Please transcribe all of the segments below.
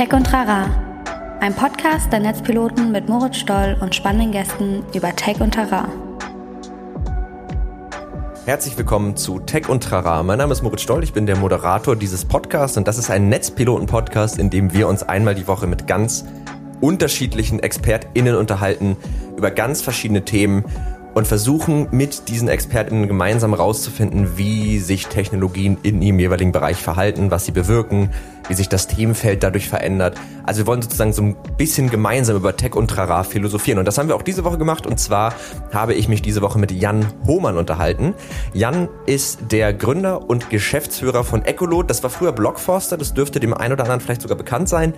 Tech und Trara, ein Podcast der Netzpiloten mit Moritz Stoll und spannenden Gästen über Tech und Trara. Herzlich willkommen zu Tech und Trara. Mein Name ist Moritz Stoll, ich bin der Moderator dieses Podcasts und das ist ein Netzpiloten-Podcast, in dem wir uns einmal die Woche mit ganz unterschiedlichen ExpertInnen unterhalten über ganz verschiedene Themen und versuchen mit diesen ExpertInnen gemeinsam rauszufinden, wie sich Technologien in ihrem jeweiligen Bereich verhalten, was sie bewirken, wie sich das Themenfeld dadurch verändert. Also wir wollen sozusagen so ein bisschen gemeinsam über Tech und Trara philosophieren. Und das haben wir auch diese Woche gemacht. Und zwar habe ich mich diese Woche mit Jan Hohmann unterhalten. Jan ist der Gründer und Geschäftsführer von Ecolot. Das war früher Blockforster. Das dürfte dem einen oder anderen vielleicht sogar bekannt sein.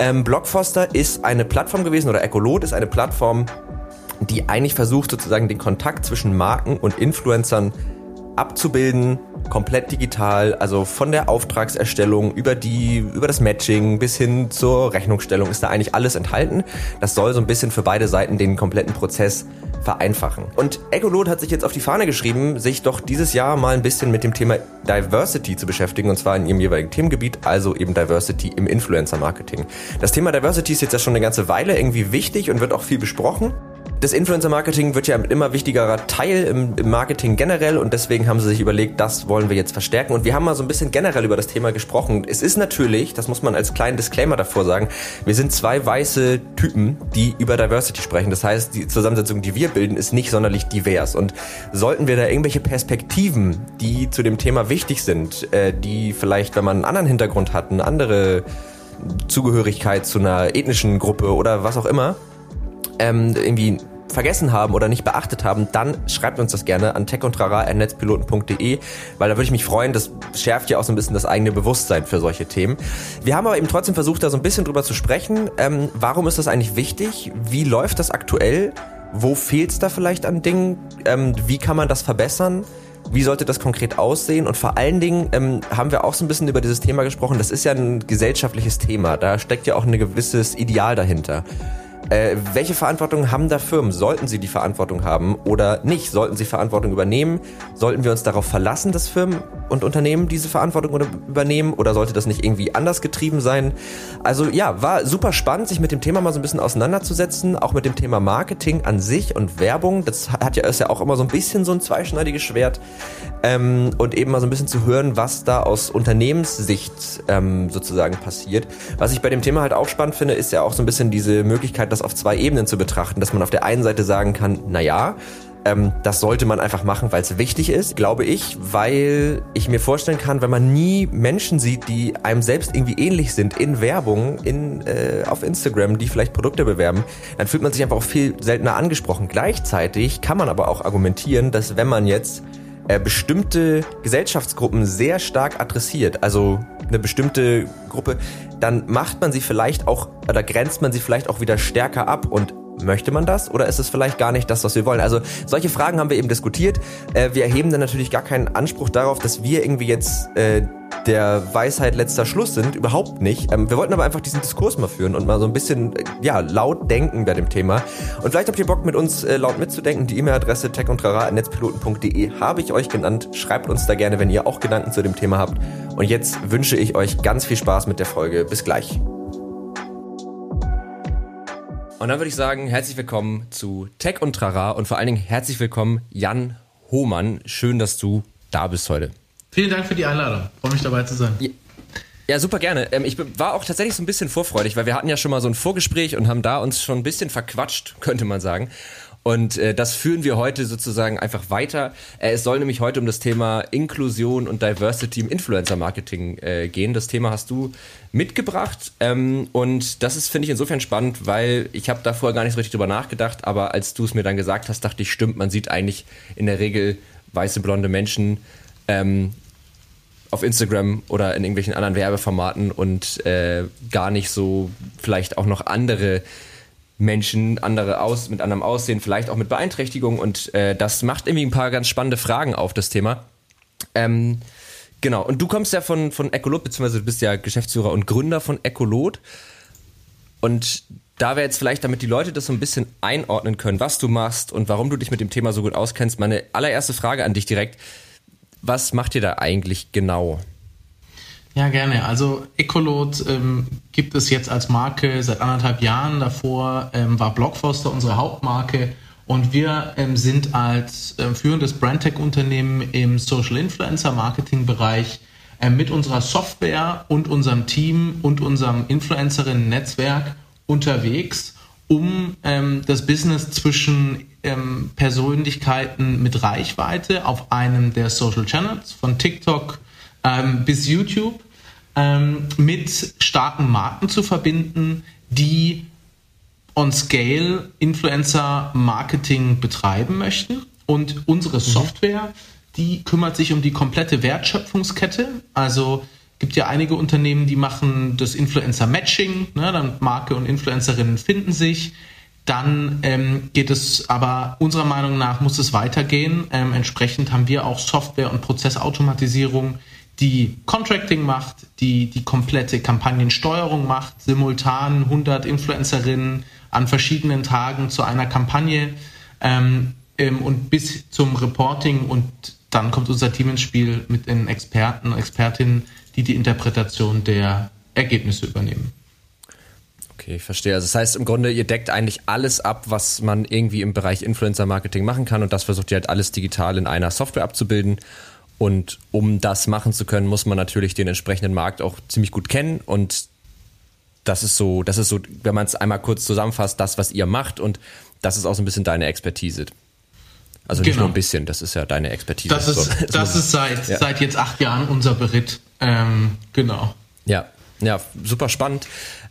Ähm, Blockforster ist eine Plattform gewesen oder Ecolot ist eine Plattform, die eigentlich versucht sozusagen den Kontakt zwischen Marken und Influencern abzubilden, komplett digital, also von der Auftragserstellung über die, über das Matching bis hin zur Rechnungsstellung ist da eigentlich alles enthalten. Das soll so ein bisschen für beide Seiten den kompletten Prozess vereinfachen. Und Echolot hat sich jetzt auf die Fahne geschrieben, sich doch dieses Jahr mal ein bisschen mit dem Thema Diversity zu beschäftigen und zwar in ihrem jeweiligen Themengebiet, also eben Diversity im Influencer Marketing. Das Thema Diversity ist jetzt ja schon eine ganze Weile irgendwie wichtig und wird auch viel besprochen das Influencer-Marketing wird ja ein immer wichtigerer Teil im, im, Marketing generell und deswegen haben sie sich überlegt, das wollen wir jetzt verstärken. Und wir haben mal so ein bisschen generell über das Thema gesprochen. Es ist natürlich, das muss man als kleinen Disclaimer davor sagen, wir sind zwei weiße Typen, die über Diversity sprechen. Das heißt, die Zusammensetzung, die wir bilden, ist nicht sonderlich divers. Und sollten wir da irgendwelche Perspektiven, die zu dem Thema wichtig sind, äh, die vielleicht, wenn man einen anderen Hintergrund hat, eine andere Zugehörigkeit zu einer ethnischen Gruppe oder was auch immer, ähm, irgendwie vergessen haben oder nicht beachtet haben, dann schreibt uns das gerne an techundtrara.netzpiloten.de, weil da würde ich mich freuen, das schärft ja auch so ein bisschen das eigene Bewusstsein für solche Themen. Wir haben aber eben trotzdem versucht, da so ein bisschen drüber zu sprechen. Ähm, warum ist das eigentlich wichtig? Wie läuft das aktuell? Wo fehlt es da vielleicht an Dingen? Ähm, wie kann man das verbessern? Wie sollte das konkret aussehen? Und vor allen Dingen ähm, haben wir auch so ein bisschen über dieses Thema gesprochen. Das ist ja ein gesellschaftliches Thema. Da steckt ja auch ein gewisses Ideal dahinter. Äh, welche Verantwortung haben da Firmen? Sollten sie die Verantwortung haben oder nicht? Sollten sie Verantwortung übernehmen? Sollten wir uns darauf verlassen, dass Firmen und Unternehmen diese Verantwortung übernehmen oder sollte das nicht irgendwie anders getrieben sein? Also ja, war super spannend, sich mit dem Thema mal so ein bisschen auseinanderzusetzen, auch mit dem Thema Marketing an sich und Werbung. Das hat ja, ist ja auch immer so ein bisschen so ein zweischneidiges Schwert. Ähm, und eben mal so ein bisschen zu hören, was da aus Unternehmenssicht ähm, sozusagen passiert. Was ich bei dem Thema halt auch spannend finde, ist ja auch so ein bisschen diese Möglichkeit, das auf zwei Ebenen zu betrachten, dass man auf der einen Seite sagen kann, na ja, ähm, das sollte man einfach machen, weil es wichtig ist, glaube ich, weil ich mir vorstellen kann, wenn man nie Menschen sieht, die einem selbst irgendwie ähnlich sind in Werbung, in, äh, auf Instagram, die vielleicht Produkte bewerben, dann fühlt man sich einfach auch viel seltener angesprochen. Gleichzeitig kann man aber auch argumentieren, dass wenn man jetzt äh, bestimmte Gesellschaftsgruppen sehr stark adressiert, also eine bestimmte Gruppe, dann macht man sie vielleicht auch oder grenzt man sie vielleicht auch wieder stärker ab und Möchte man das oder ist es vielleicht gar nicht das, was wir wollen? Also solche Fragen haben wir eben diskutiert. Äh, wir erheben dann natürlich gar keinen Anspruch darauf, dass wir irgendwie jetzt äh, der Weisheit letzter Schluss sind. Überhaupt nicht. Ähm, wir wollten aber einfach diesen Diskurs mal führen und mal so ein bisschen äh, ja, laut denken bei dem Thema. Und vielleicht habt ihr Bock mit uns äh, laut mitzudenken. Die E-Mail-Adresse techundtrara.netzpiloten.de habe ich euch genannt. Schreibt uns da gerne, wenn ihr auch Gedanken zu dem Thema habt. Und jetzt wünsche ich euch ganz viel Spaß mit der Folge. Bis gleich. Und dann würde ich sagen, herzlich willkommen zu Tech und Trara und vor allen Dingen herzlich willkommen Jan Hohmann. Schön, dass du da bist heute. Vielen Dank für die Einladung. Freue mich dabei zu sein. Ja. Ja, super gerne. Ähm, ich war auch tatsächlich so ein bisschen vorfreudig, weil wir hatten ja schon mal so ein Vorgespräch und haben da uns schon ein bisschen verquatscht, könnte man sagen. Und äh, das führen wir heute sozusagen einfach weiter. Äh, es soll nämlich heute um das Thema Inklusion und Diversity im Influencer-Marketing äh, gehen. Das Thema hast du mitgebracht. Ähm, und das ist, finde ich, insofern spannend, weil ich habe da vorher gar nicht so richtig drüber nachgedacht, aber als du es mir dann gesagt hast, dachte ich, stimmt, man sieht eigentlich in der Regel weiße, blonde Menschen ähm, auf Instagram oder in irgendwelchen anderen Werbeformaten und äh, gar nicht so vielleicht auch noch andere Menschen, andere aus, mit anderem Aussehen, vielleicht auch mit Beeinträchtigung und äh, das macht irgendwie ein paar ganz spannende Fragen auf das Thema. Ähm, genau, und du kommst ja von, von Ecolot, beziehungsweise du bist ja Geschäftsführer und Gründer von Ecolot und da wäre jetzt vielleicht, damit die Leute das so ein bisschen einordnen können, was du machst und warum du dich mit dem Thema so gut auskennst, meine allererste Frage an dich direkt. Was macht ihr da eigentlich genau? Ja, gerne. Also Ecolot ähm, gibt es jetzt als Marke seit anderthalb Jahren. Davor ähm, war Blockfoster unsere Hauptmarke. Und wir ähm, sind als äh, führendes Brandtech-Unternehmen im Social Influencer Marketing Bereich äh, mit unserer Software und unserem Team und unserem Influencerinnen-Netzwerk unterwegs, um ähm, das Business zwischen ähm, Persönlichkeiten mit Reichweite auf einem der Social Channels von TikTok ähm, bis YouTube ähm, mit starken Marken zu verbinden, die on Scale Influencer Marketing betreiben möchten. Und unsere mhm. Software, die kümmert sich um die komplette Wertschöpfungskette. Also gibt ja einige Unternehmen, die machen das Influencer Matching, ne, dann Marke und Influencerinnen finden sich. Dann ähm, geht es aber unserer Meinung nach muss es weitergehen. Ähm, entsprechend haben wir auch Software und Prozessautomatisierung, die Contracting macht, die die komplette Kampagnensteuerung macht, simultan 100 Influencerinnen an verschiedenen Tagen zu einer Kampagne ähm, ähm, und bis zum Reporting und dann kommt unser Team ins Spiel mit den Experten, Expertinnen, die die Interpretation der Ergebnisse übernehmen. Okay, ich verstehe. Also das heißt im Grunde, ihr deckt eigentlich alles ab, was man irgendwie im Bereich Influencer-Marketing machen kann und das versucht ihr halt alles digital in einer Software abzubilden und um das machen zu können, muss man natürlich den entsprechenden Markt auch ziemlich gut kennen. Und das ist so, das ist so, wenn man es einmal kurz zusammenfasst, das, was ihr macht. Und das ist auch so ein bisschen deine Expertise. Also nicht genau. nur ein bisschen, das ist ja deine Expertise. Das ist, das ist seit, ja. seit jetzt acht Jahren unser Beritt. Ähm, genau. Ja, ja, super spannend.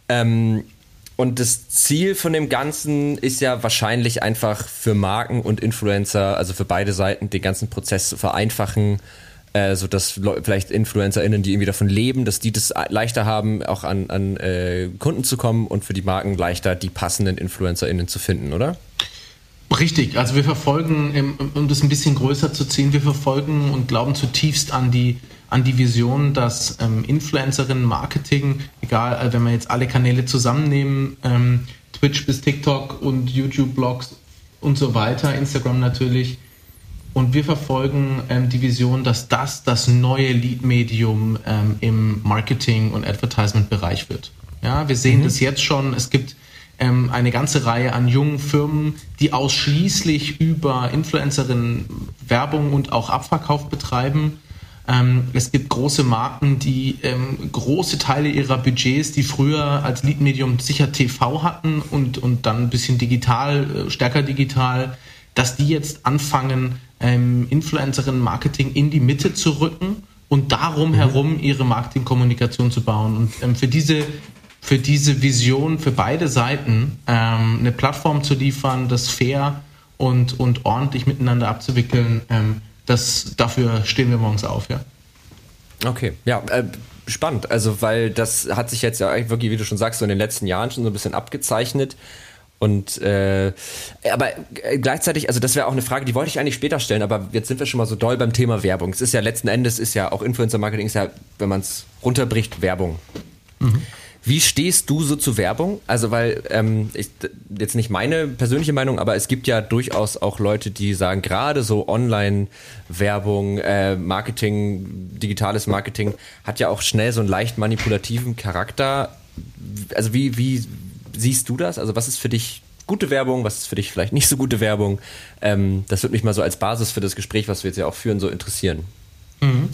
Ähm, und das Ziel von dem Ganzen ist ja wahrscheinlich einfach für Marken und Influencer, also für beide Seiten, den ganzen Prozess zu vereinfachen, äh, so dass vielleicht InfluencerInnen, die irgendwie davon leben, dass die das leichter haben, auch an, an äh, Kunden zu kommen und für die Marken leichter die passenden InfluencerInnen zu finden, oder? Richtig, also wir verfolgen, um das ein bisschen größer zu ziehen, wir verfolgen und glauben zutiefst an die an die Vision, dass ähm, Influencerinnen Marketing, egal, äh, wenn wir jetzt alle Kanäle zusammennehmen, ähm, Twitch bis TikTok und YouTube-Blogs und so weiter, Instagram natürlich, und wir verfolgen ähm, die Vision, dass das das neue Lead-Medium ähm, im Marketing- und Advertisement-Bereich wird. Ja, wir sehen mhm. das jetzt schon. Es gibt ähm, eine ganze Reihe an jungen Firmen, die ausschließlich über Influencerinnen Werbung und auch Abverkauf betreiben ähm, es gibt große Marken, die ähm, große Teile ihrer Budgets, die früher als Leadmedium sicher TV hatten und, und dann ein bisschen digital, äh, stärker digital, dass die jetzt anfangen, ähm, Influencerinnen-Marketing in die Mitte zu rücken und darum mhm. herum ihre Marketingkommunikation zu bauen. Und ähm, für diese für diese Vision für beide Seiten ähm, eine Plattform zu liefern, das fair und, und ordentlich miteinander abzuwickeln, ähm, das, dafür stehen wir morgens auf, ja. Okay, ja, äh, spannend. Also, weil das hat sich jetzt ja wirklich, wie du schon sagst, so in den letzten Jahren schon so ein bisschen abgezeichnet. Und äh, aber äh, gleichzeitig, also das wäre auch eine Frage, die wollte ich eigentlich später stellen, aber jetzt sind wir schon mal so doll beim Thema Werbung. Es ist ja letzten Endes ist ja auch Influencer Marketing ist ja, wenn man es runterbricht, Werbung. Mhm. Wie stehst du so zu Werbung? Also, weil, ähm, ich, jetzt nicht meine persönliche Meinung, aber es gibt ja durchaus auch Leute, die sagen, gerade so Online-Werbung, äh, Marketing, digitales Marketing hat ja auch schnell so einen leicht manipulativen Charakter. Also, wie, wie siehst du das? Also, was ist für dich gute Werbung, was ist für dich vielleicht nicht so gute Werbung? Ähm, das würde mich mal so als Basis für das Gespräch, was wir jetzt ja auch führen, so interessieren. Mhm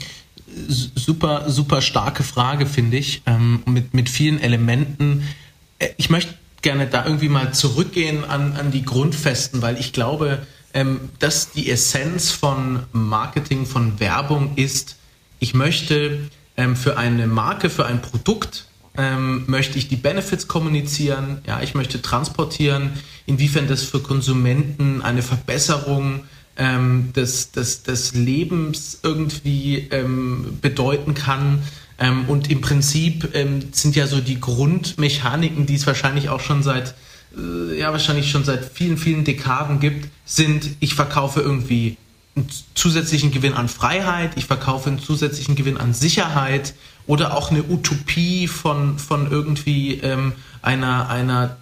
super, super starke Frage, finde ich, ähm, mit, mit vielen Elementen. Äh, ich möchte gerne da irgendwie mal zurückgehen an, an die Grundfesten, weil ich glaube, ähm, dass die Essenz von Marketing, von Werbung ist, ich möchte ähm, für eine Marke, für ein Produkt, ähm, möchte ich die Benefits kommunizieren, ja, ich möchte transportieren, inwiefern das für Konsumenten eine Verbesserung ähm, des, des, des Lebens irgendwie ähm, bedeuten kann. Ähm, und im Prinzip ähm, sind ja so die Grundmechaniken, die es wahrscheinlich auch schon seit äh, ja wahrscheinlich schon seit vielen, vielen Dekaden gibt, sind, ich verkaufe irgendwie einen zusätzlichen Gewinn an Freiheit, ich verkaufe einen zusätzlichen Gewinn an Sicherheit oder auch eine Utopie von, von irgendwie ähm, einer, einer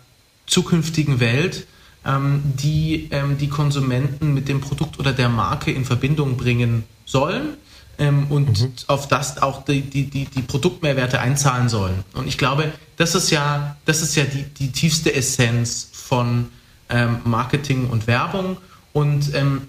zukünftigen Welt die ähm, die Konsumenten mit dem Produkt oder der Marke in Verbindung bringen sollen. ähm, und mhm. auf das auch die, die, die, die Produktmehrwerte einzahlen sollen. Und ich glaube, das ist ja, das ist ja die, die tiefste Essenz von ähm, Marketing und Werbung. Und ähm,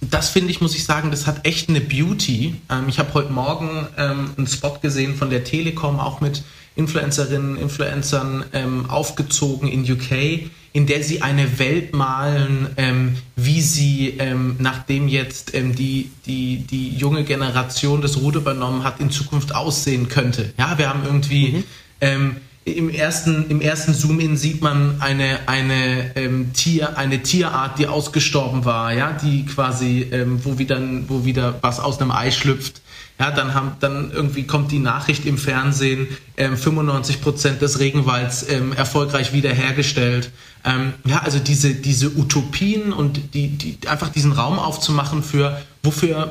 das finde ich, muss ich sagen, das hat echt eine Beauty. Ähm, ich habe heute Morgen ähm, einen Spot gesehen von der Telekom, auch mit Influencerinnen, Influencern ähm, aufgezogen in UK, in der sie eine Welt malen, ähm, wie sie, ähm, nachdem jetzt ähm, die, die, die junge Generation das Ruder übernommen hat, in Zukunft aussehen könnte. Ja, wir haben irgendwie mhm. Ähm, im ersten, im ersten Zoom-In sieht man eine, eine, ähm, Tier, eine Tierart, die ausgestorben war, ja, die quasi, wo, wieder, wo wieder was aus einem Ei schlüpft. Ja, dann, haben, dann irgendwie kommt die Nachricht im Fernsehen, ähm, 95 Prozent des Regenwalds ähm, erfolgreich wiederhergestellt. Ähm, ja, also diese, diese Utopien und die, die, einfach diesen Raum aufzumachen für, wofür,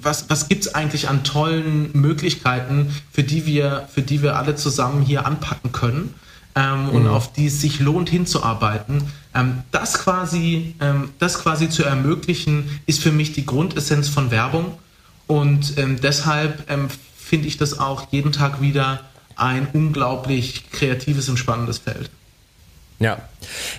was, was gibt es eigentlich an tollen Möglichkeiten, für die wir, für die wir alle zusammen hier anpacken können ähm, mhm. und auf die es sich lohnt hinzuarbeiten. Ähm, das, quasi, ähm, das quasi zu ermöglichen, ist für mich die Grundessenz von Werbung. Und ähm, deshalb ähm, finde ich das auch jeden Tag wieder ein unglaublich kreatives und spannendes Feld. Ja.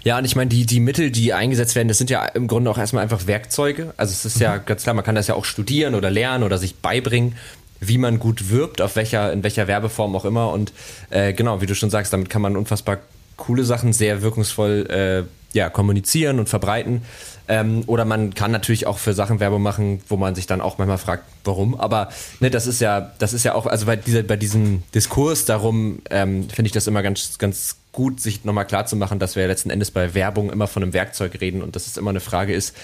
Ja, und ich meine, die, die Mittel, die eingesetzt werden, das sind ja im Grunde auch erstmal einfach Werkzeuge. Also es ist mhm. ja ganz klar, man kann das ja auch studieren oder lernen oder sich beibringen, wie man gut wirbt, auf welcher, in welcher Werbeform auch immer. Und äh, genau, wie du schon sagst, damit kann man unfassbar coole Sachen sehr wirkungsvoll äh, ja, kommunizieren und verbreiten. Ähm, oder man kann natürlich auch für Sachen Werbung machen, wo man sich dann auch manchmal fragt, warum. Aber ne, das ist ja, das ist ja auch, also bei, dieser, bei diesem Diskurs darum ähm, finde ich das immer ganz, ganz gut, sich nochmal klar zu machen, dass wir letzten Endes bei Werbung immer von einem Werkzeug reden und dass es immer eine Frage ist,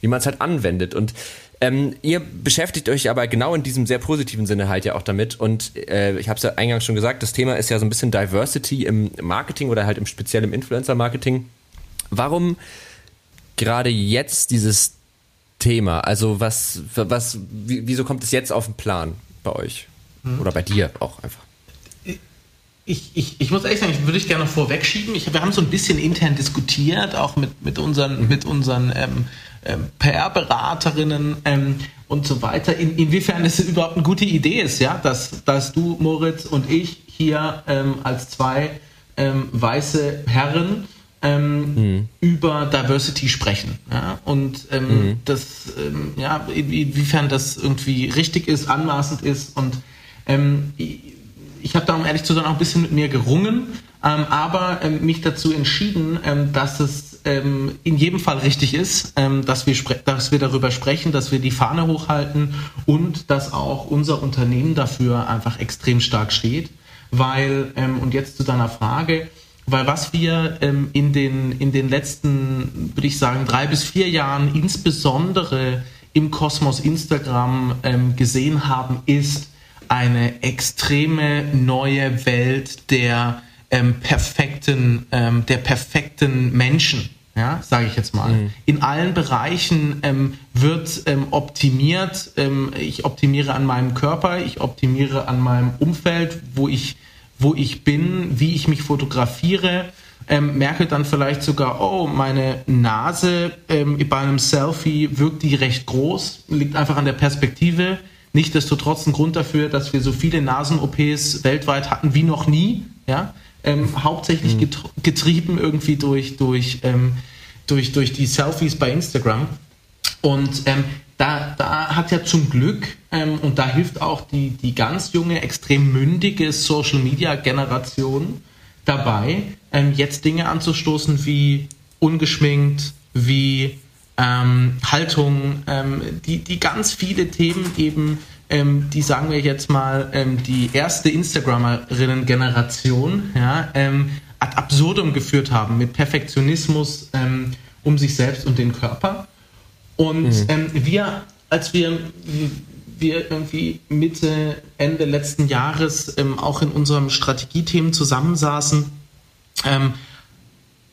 wie man es halt anwendet. Und ähm, ihr beschäftigt euch aber genau in diesem sehr positiven Sinne halt ja auch damit. Und äh, ich habe es ja eingangs schon gesagt, das Thema ist ja so ein bisschen Diversity im Marketing oder halt im speziellen Influencer-Marketing. Warum gerade jetzt dieses Thema? Also was, was, wieso kommt es jetzt auf den Plan bei euch? Hm. Oder bei dir auch einfach? Ich, ich, ich muss ehrlich sagen, ich würde ich gerne vorwegschieben. Ich, wir haben so ein bisschen intern diskutiert, auch mit, mit unseren, mhm. mit unseren ähm, ähm, PR-Beraterinnen ähm, und so weiter, in, inwiefern es überhaupt eine gute Idee ist, ja, dass, dass du, Moritz und ich hier ähm, als zwei ähm, weiße Herren ähm, mhm. über Diversity sprechen. Ja? Und ähm, mhm. das, ähm, ja, inwiefern das irgendwie richtig ist, anmaßend ist. Und ähm, ich, habe da, um ehrlich zu sein, auch ein bisschen mit mir gerungen, ähm, aber ähm, mich dazu entschieden, dass es in jedem Fall richtig ist, dass, wir dass wir darüber sprechen, dass wir die Fahne hochhalten und dass auch unser Unternehmen dafür einfach extrem stark steht. Weil, und jetzt zu deiner Frage, weil was wir ähm, in, den, in den letzten, würde ich sagen, drei bis vier Jahren insbesondere im Kosmos Instagram ähm, gesehen haben, ist eine extreme neue Welt der ähm, perfekten, ähm, der perfekten Menschen. Ja, sage ich jetzt mal. Mhm. In allen Bereichen ähm, wird ähm, optimiert. ich optimiere an meinem Körper, ich optimiere an meinem Umfeld, wo ich wo ich bin, wie ich mich fotografiere. Ähm, merke dann vielleicht sogar, oh, meine Nase ähm, bei einem Selfie wirkt die recht groß, liegt einfach an der Perspektive. Nichtsdestotrotz ein Grund dafür, dass wir so viele Nasen-OPs weltweit hatten wie noch nie. Ja? Ähm, hauptsächlich mhm. getrieben irgendwie durch, durch, ähm, durch, durch die Selfies bei Instagram. Und ähm, da, da hat ja zum Glück, ähm, und da hilft auch die, die ganz junge, extrem mündige Social-Media-Generation dabei, ähm, jetzt Dinge anzustoßen wie ungeschminkt, wie ähm, Haltung, ähm, die, die ganz viele Themen eben, ähm, die sagen wir jetzt mal, ähm, die erste Instagramerinnen-Generation ja, ad absurdum geführt haben mit Perfektionismus um sich selbst und den Körper. Und mhm. ähm, wir, als wir, wir irgendwie Mitte, Ende letzten Jahres ähm, auch in unserem Strategiethemen zusammensaßen, ähm,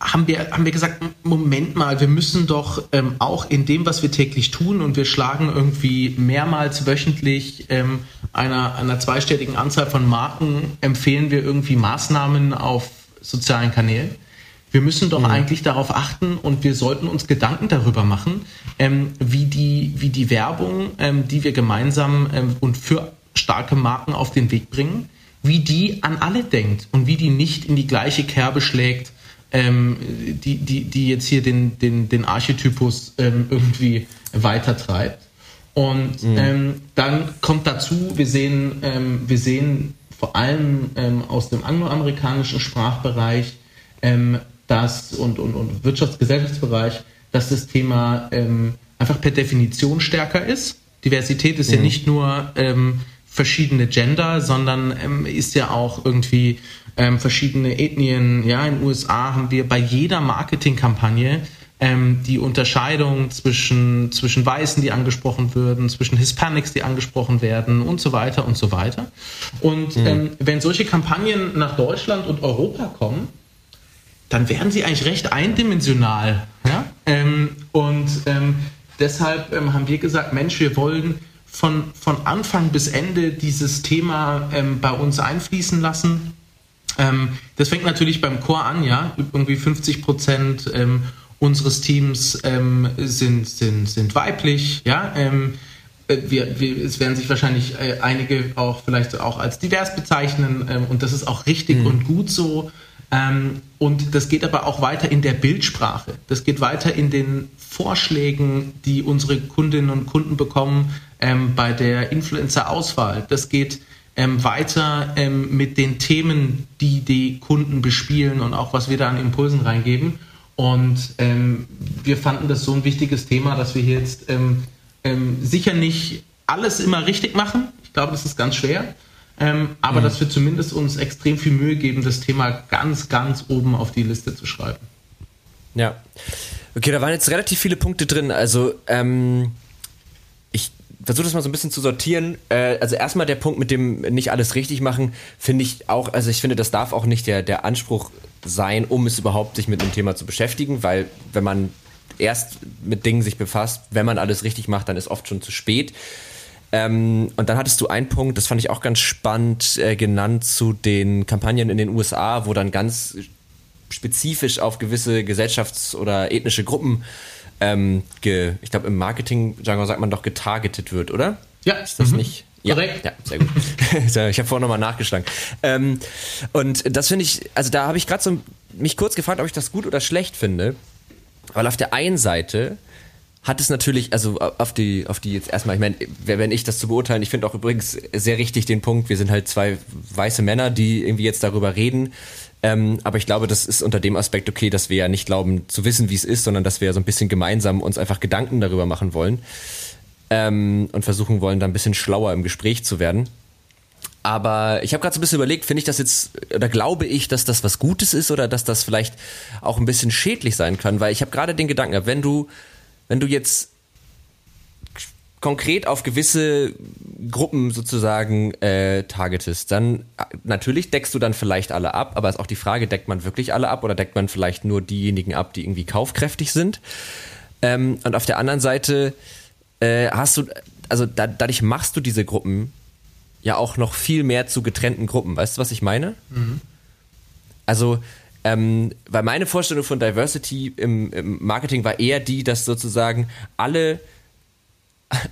haben wir, haben wir gesagt, Moment mal, wir müssen doch ähm, auch in dem, was wir täglich tun, und wir schlagen irgendwie mehrmals wöchentlich ähm, einer, einer zweistelligen Anzahl von Marken, empfehlen wir irgendwie Maßnahmen auf sozialen Kanälen wir müssen doch mhm. eigentlich darauf achten und wir sollten uns Gedanken darüber machen, ähm, wie, die, wie die Werbung, ähm, die wir gemeinsam ähm, und für starke Marken auf den Weg bringen, wie die an alle denkt und wie die nicht in die gleiche Kerbe schlägt, ähm, die, die, die jetzt hier den, den, den Archetypus ähm, irgendwie weitertreibt. Und mhm. ähm, dann kommt dazu, wir sehen, wir sehen vor allem aus dem angloamerikanischen Sprachbereich ähm, das und, und, und Wirtschaftsgesellschaftsbereich, dass das Thema ähm, einfach per Definition stärker ist. Diversität ist mhm. ja nicht nur ähm, verschiedene Gender, sondern ähm, ist ja auch irgendwie ähm, verschiedene Ethnien. Ja, in den USA haben wir bei jeder Marketingkampagne ähm, die Unterscheidung zwischen, zwischen Weißen, die angesprochen würden, zwischen Hispanics, die angesprochen werden und so weiter und so weiter. Und mhm. ähm, wenn solche Kampagnen nach Deutschland und Europa kommen, dann werden sie eigentlich recht eindimensional. Ja? Ähm, und ähm, deshalb ähm, haben wir gesagt, Mensch, wir wollen von, von Anfang bis Ende dieses Thema ähm, bei uns einfließen lassen. das fängt natürlich beim Chor an, ja, irgendwie 50 Prozent unseres Teams ähm, sind, sind, sind weiblich, ja. Ähm, äh, wir, wir, es werden sich wahrscheinlich äh, einige auch vielleicht auch als divers bezeichnen ähm, und das ist auch richtig mhm. und gut so. Ähm, und das geht aber auch weiter in der Bildsprache. Das geht weiter in den Vorschlägen, die unsere Kundinnen und Kunden bekommen ähm, bei der Influencer-Auswahl. Das geht ähm, weiter ähm, mit den Themen, die die Kunden bespielen und auch was wir da an Impulsen reingeben. Und ähm, wir fanden das so ein wichtiges Thema, dass wir hier jetzt ähm, sicher nicht alles immer richtig machen. Ich glaube, das ist ganz schwer. Ähm, aber mhm. dass wir zumindest uns extrem viel Mühe geben, das Thema ganz, ganz oben auf die Liste zu schreiben. Ja. Okay, da waren jetzt relativ viele Punkte drin. Also, ähm, ich versuche das mal so ein bisschen zu sortieren. Äh, also erstmal der Punkt mit dem nicht alles richtig machen, finde ich auch, also ich finde, das darf auch nicht der, der Anspruch sein, um es überhaupt sich mit dem Thema zu beschäftigen, weil wenn man erst mit Dingen sich befasst, wenn man alles richtig macht, dann ist oft schon zu spät. Ähm, und dann hattest du einen Punkt, das fand ich auch ganz spannend, äh, genannt zu den Kampagnen in den USA, wo dann ganz spezifisch auf gewisse gesellschafts- oder ethnische Gruppen, ähm, ge, ich glaube im Marketing-Jargon sagt man doch getargetet wird, oder? Ja. Ist das mhm. nicht? Ja, Korrekt. Ja, sehr gut. ich habe vorhin nochmal nachgeschlagen. Ähm, und das finde ich, also da habe ich gerade so mich kurz gefragt, ob ich das gut oder schlecht finde. Weil auf der einen Seite hat es natürlich, also auf die, auf die jetzt erstmal, ich meine, wer bin ich, das zu beurteilen? Ich finde auch übrigens sehr richtig den Punkt, wir sind halt zwei weiße Männer, die irgendwie jetzt darüber reden. Ähm, aber ich glaube, das ist unter dem Aspekt okay, dass wir ja nicht glauben zu wissen, wie es ist, sondern dass wir ja so ein bisschen gemeinsam uns einfach Gedanken darüber machen wollen ähm, und versuchen wollen, da ein bisschen schlauer im Gespräch zu werden. Aber ich habe gerade so ein bisschen überlegt, finde ich das jetzt, oder glaube ich, dass das was Gutes ist oder dass das vielleicht auch ein bisschen schädlich sein kann, weil ich habe gerade den Gedanken, wenn du, wenn du jetzt konkret auf gewisse Gruppen sozusagen äh, targetest, dann natürlich deckst du dann vielleicht alle ab, aber ist auch die Frage, deckt man wirklich alle ab oder deckt man vielleicht nur diejenigen ab, die irgendwie kaufkräftig sind? Ähm, und auf der anderen Seite äh, hast du, also da, dadurch machst du diese Gruppen ja auch noch viel mehr zu getrennten Gruppen. Weißt du, was ich meine? Mhm. Also, ähm, weil meine Vorstellung von Diversity im, im, Marketing war eher die, dass sozusagen alle,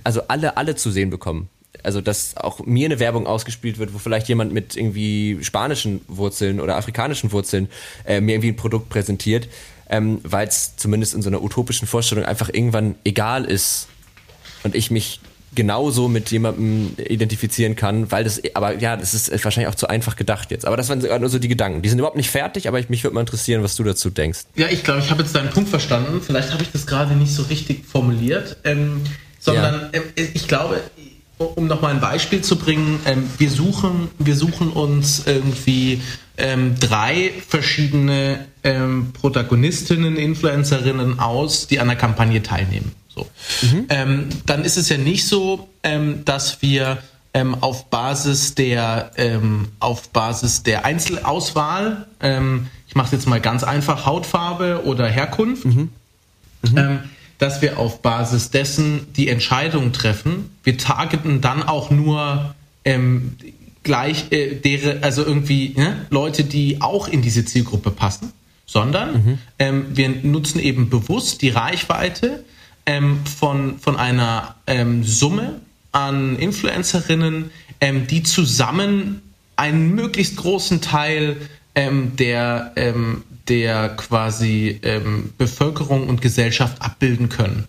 also alle, alle zu sehen bekommen. Also, dass auch mir eine Werbung ausgespielt wird, wo vielleicht jemand mit irgendwie spanischen Wurzeln oder afrikanischen Wurzeln äh, mir irgendwie ein Produkt präsentiert, ähm, weil es zumindest in so einer utopischen Vorstellung einfach irgendwann egal ist, und ich mich genauso mit jemandem identifizieren kann, weil das, aber ja, das ist wahrscheinlich auch zu einfach gedacht jetzt. Aber das waren nur so die Gedanken. Die sind überhaupt nicht fertig, aber ich, mich würde mal interessieren, was du dazu denkst. Ja, ich glaube, ich habe jetzt deinen Punkt verstanden. Vielleicht habe ich das gerade nicht so richtig formuliert, ähm, sondern ja. äh, ich glaube, um nochmal ein Beispiel zu bringen, ähm, wir suchen, wir suchen uns irgendwie ähm, drei verschiedene ähm, Protagonistinnen, Influencerinnen aus, die an der Kampagne teilnehmen. So. Mhm. Ähm, dann ist es ja nicht so, ähm, dass wir ähm, auf Basis der ähm, auf Basis der Einzelauswahl, ähm, ich mache jetzt mal ganz einfach Hautfarbe oder Herkunft, mhm. Mhm. Ähm, dass wir auf Basis dessen die Entscheidung treffen. Wir targeten dann auch nur gleich äh, deren, also irgendwie ne, Leute, die auch in diese Zielgruppe passen sondern mhm. wir nutzen eben bewusst die Reichweite ähm, von, von einer ähm, Summe an Influencerinnen, ähm, die zusammen einen möglichst großen Teil ähm, der, ähm, der quasi Bevölkerung und Gesellschaft abbilden können.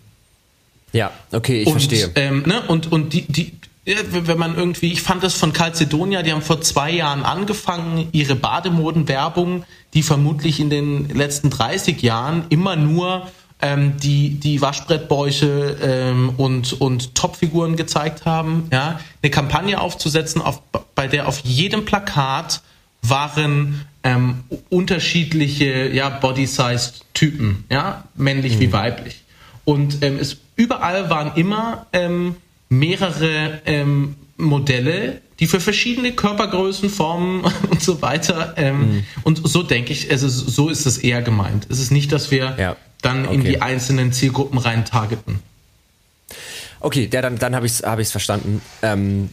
Ja, okay, ich und, verstehe. Ne, und und die, die, wenn man irgendwie, ich fand das von Calcedonia, die haben vor zwei Jahren angefangen, ihre Bademodenwerbung, die vermutlich in den letzten 30 Jahren immer nur ähm, die, die Waschbrettbäuche ähm, und, und Topfiguren gezeigt haben, ja, eine Kampagne aufzusetzen, auf, bei der auf jedem Plakat waren ähm, unterschiedliche ja, Body-Size-Typen, ja, männlich mhm. wie weiblich. Und ähm, es überall waren immer ähm, mehrere ähm, Modelle, die für verschiedene Körpergrößen, Formen und so weiter. Ähm, mhm. Und so denke ich, also so ist es eher gemeint. Es ist nicht, dass wir ja. Dann okay. in die einzelnen Zielgruppen rein targeten. Okay, ja, dann, dann habe ich es hab ich's verstanden. Ähm,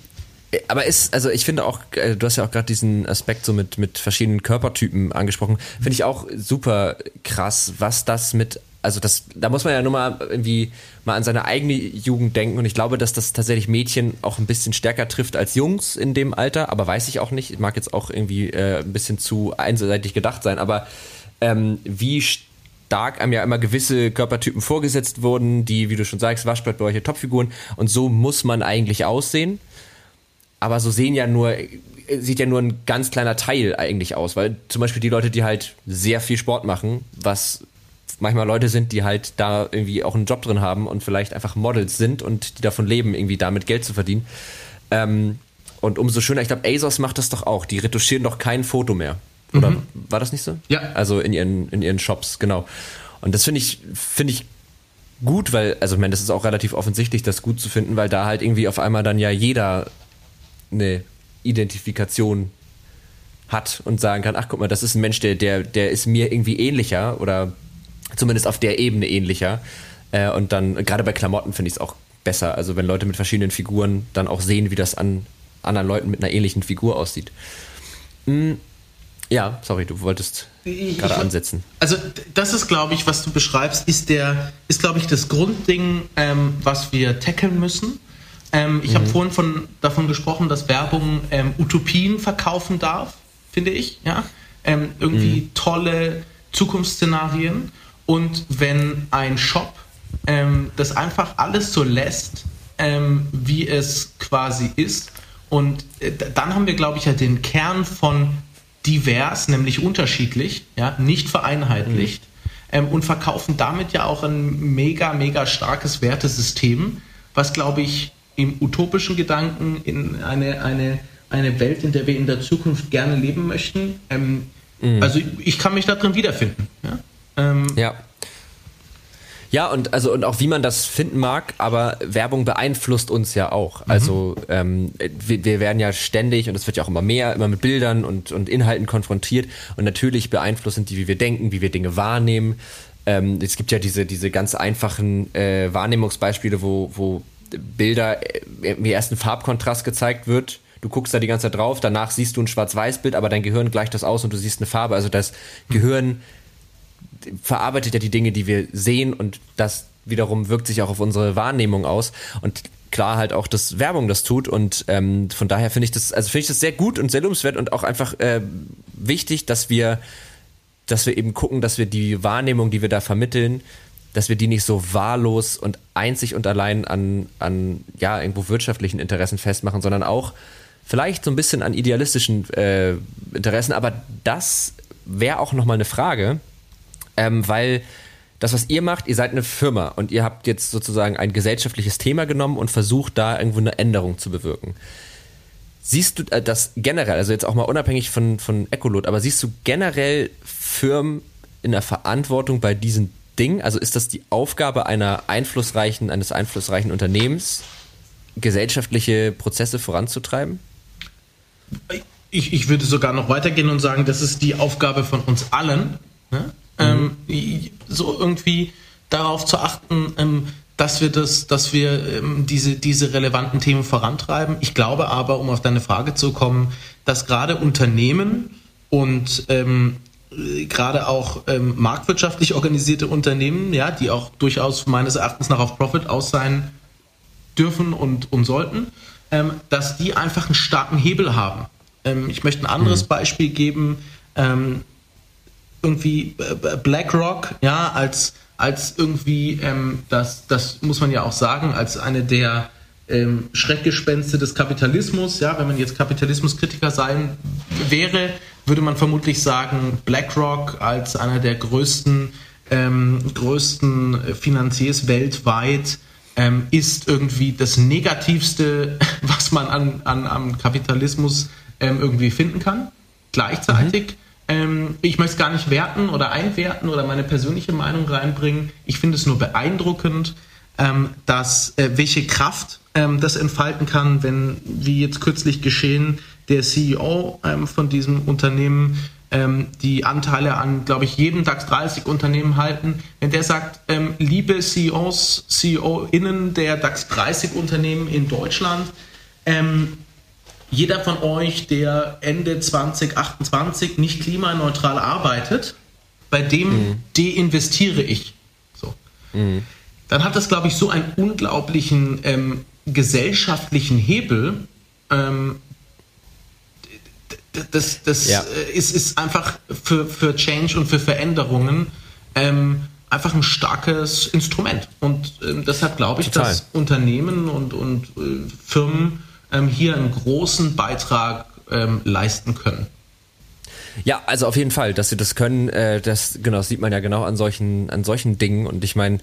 aber ist, also ich finde auch, äh, du hast ja auch gerade diesen Aspekt so mit, mit verschiedenen Körpertypen angesprochen, finde ich auch super krass, was das mit also das, da muss man ja nur mal irgendwie mal an seine eigene Jugend denken und ich glaube, dass das tatsächlich Mädchen auch ein bisschen stärker trifft als Jungs in dem Alter, aber weiß ich auch nicht. Mag jetzt auch irgendwie äh, ein bisschen zu einseitig gedacht sein, aber ähm, wie stark einem ja immer gewisse Körpertypen vorgesetzt wurden, die, wie du schon sagst, Waschbrettbäuche, Topfiguren und so muss man eigentlich aussehen. Aber so sehen ja nur, sieht ja nur ein ganz kleiner Teil eigentlich aus, weil zum Beispiel die Leute, die halt sehr viel Sport machen, was manchmal Leute sind, die halt da irgendwie auch einen Job drin haben und vielleicht einfach Models sind und die davon leben, irgendwie damit Geld zu verdienen. Ähm, und umso schöner, ich glaube, ASOS macht das doch auch. Die retuschieren doch kein Foto mehr. Oder mhm. war das nicht so? Ja. Also in ihren, in ihren Shops, genau. Und das finde ich, finde ich gut, weil, also ich meine, das ist auch relativ offensichtlich, das gut zu finden, weil da halt irgendwie auf einmal dann ja jeder eine Identifikation hat und sagen kann, ach guck mal, das ist ein Mensch, der, der, der ist mir irgendwie ähnlicher oder zumindest auf der Ebene ähnlicher. Äh, und dann, gerade bei Klamotten finde ich es auch besser. Also wenn Leute mit verschiedenen Figuren dann auch sehen, wie das an anderen Leuten mit einer ähnlichen Figur aussieht. Hm, ja, sorry, du wolltest gerade ansetzen. Also das ist, glaube ich, was du beschreibst, ist der, ist, glaube ich, das Grundding, ähm, was wir tackeln müssen. Ähm, ich mhm. habe vorhin von, davon gesprochen, dass Werbung ähm, Utopien verkaufen darf, finde ich. Ja? Ähm, irgendwie mhm. tolle Zukunftsszenarien. Und wenn ein Shop ähm, das einfach alles so lässt, ähm, wie es quasi ist, und äh, dann haben wir, glaube ich, ja den Kern von divers, nämlich unterschiedlich, ja, nicht vereinheitlicht, mhm. ähm, und verkaufen damit ja auch ein mega, mega starkes Wertesystem, was, glaube ich, im utopischen Gedanken in eine, eine, eine Welt, in der wir in der Zukunft gerne leben möchten, ähm, mhm. also ich kann mich da drin wiederfinden. Ja. Ähm, ja. Ja, und also und auch wie man das finden mag, aber Werbung beeinflusst uns ja auch. Mhm. Also ähm, wir, wir, werden ja ständig und es wird ja auch immer mehr, immer mit Bildern und, und Inhalten konfrontiert und natürlich beeinflussen die, wie wir denken, wie wir Dinge wahrnehmen. Ähm, es gibt ja diese, diese ganz einfachen äh, Wahrnehmungsbeispiele, wo, wo Bilder äh, wie erst ein Farbkontrast gezeigt wird. Du guckst da die ganze Zeit drauf, danach siehst du ein Schwarz-Weiß-Bild, aber dein Gehirn gleicht das aus und du siehst eine Farbe. Also das Gehirn verarbeitet ja die Dinge, die wir sehen und das wiederum wirkt sich auch auf unsere Wahrnehmung aus und klar halt auch, dass Werbung das tut und ähm, von daher finde ich das, also finde ich das sehr gut und sehr lobenswert und auch einfach äh, wichtig, dass wir, dass wir eben gucken, dass wir die Wahrnehmung, die wir da vermitteln, dass wir die nicht so wahllos und einzig und allein an, an ja, irgendwo wirtschaftlichen Interessen festmachen, sondern auch vielleicht so ein bisschen an idealistischen äh, Interessen. Aber das wäre auch nochmal eine Frage, ähm, weil das, was ihr macht, ihr seid eine Firma und ihr habt jetzt sozusagen ein gesellschaftliches Thema genommen und versucht, da irgendwo eine Änderung zu bewirken. Siehst du äh, das generell, also jetzt auch mal unabhängig von, von Ecolot, aber siehst du generell Firmen in der Verantwortung bei diesen Dingen? Also ist das die Aufgabe einer einflussreichen, eines einflussreichen Unternehmens, gesellschaftliche Prozesse voranzutreiben? Ich, ich würde sogar noch weitergehen und sagen, das ist die Aufgabe von uns allen. Ne? Mhm. Ähm, so irgendwie darauf zu achten, ähm, dass wir das, dass wir ähm, diese, diese relevanten Themen vorantreiben. Ich glaube aber, um auf deine Frage zu kommen, dass gerade Unternehmen und ähm, äh, gerade auch ähm, marktwirtschaftlich organisierte Unternehmen, ja, die auch durchaus meines Erachtens nach auf Profit aus sein dürfen und, und sollten, ähm, dass die einfach einen starken Hebel haben. Ähm, ich möchte ein anderes mhm. Beispiel geben. Irgendwie äh, BlackRock, ja, als, als irgendwie, ähm, das, das muss man ja auch sagen, als eine der ähm, Schreckgespenste des Kapitalismus. Ja, wenn man jetzt Kapitalismuskritiker sein wäre, würde man vermutlich sagen, BlackRock als einer der größten, ähm, größten Finanziers weltweit ähm, ist irgendwie das Negativste, was man an, an, am Kapitalismus ähm, irgendwie finden kann. Gleichzeitig, mhm. Ähm, ich möchte es gar nicht werten oder einwerten oder meine persönliche Meinung reinbringen. Ich finde es nur beeindruckend, ähm, dass äh, welche Kraft ähm, das entfalten kann, wenn, wie jetzt kürzlich geschehen, der CEO von diesem Unternehmen die Anteile an, glaube ich, jedem DAX 30 Unternehmen halten. Wenn der sagt, liebe CEOs, CEOinnen der DAX 30 Unternehmen in Deutschland, jeder von euch, der Ende 2028 nicht klimaneutral arbeitet, bei dem mhm. deinvestiere ich. So. Mhm. Dann hat das, glaube ich, so einen unglaublichen ähm, gesellschaftlichen Hebel. Ähm, das das ja. Äh, ist, ist einfach für, für Change und für Veränderungen ähm, einfach ein starkes Instrument. Und ähm, deshalb glaube ich, Total. dass Unternehmen und, und äh, Firmen ähm, hier einen großen Beitrag ähm, leisten können. Ja, also auf jeden Fall, dass sie das können, äh, das genau, das sieht man ja genau an solchen, an solchen Dingen. Und ich meine,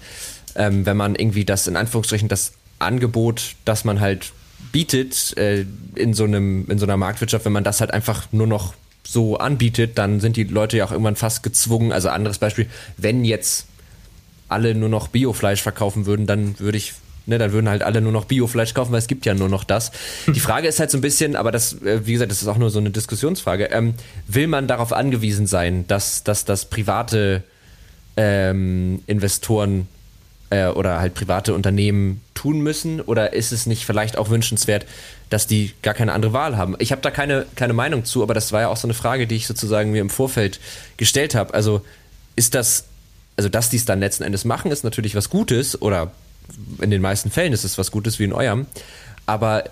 ähm, wenn man irgendwie das in Anführungsstrichen das Angebot, das man halt bietet äh, in so einem in so einer Marktwirtschaft, wenn man das halt einfach nur noch so anbietet, dann sind die Leute ja auch irgendwann fast gezwungen. Also anderes Beispiel, wenn jetzt alle nur noch Biofleisch verkaufen würden, dann würde ich Ne, dann würden halt alle nur noch Biofleisch kaufen, weil es gibt ja nur noch das. Die Frage ist halt so ein bisschen, aber das, äh, wie gesagt, das ist auch nur so eine Diskussionsfrage. Ähm, will man darauf angewiesen sein, dass, dass, dass private ähm, Investoren äh, oder halt private Unternehmen tun müssen? Oder ist es nicht vielleicht auch wünschenswert, dass die gar keine andere Wahl haben? Ich habe da keine, keine Meinung zu, aber das war ja auch so eine Frage, die ich sozusagen mir im Vorfeld gestellt habe. Also ist das, also dass die es dann letzten Endes machen, ist natürlich was Gutes oder in den meisten Fällen ist es was Gutes wie in eurem, aber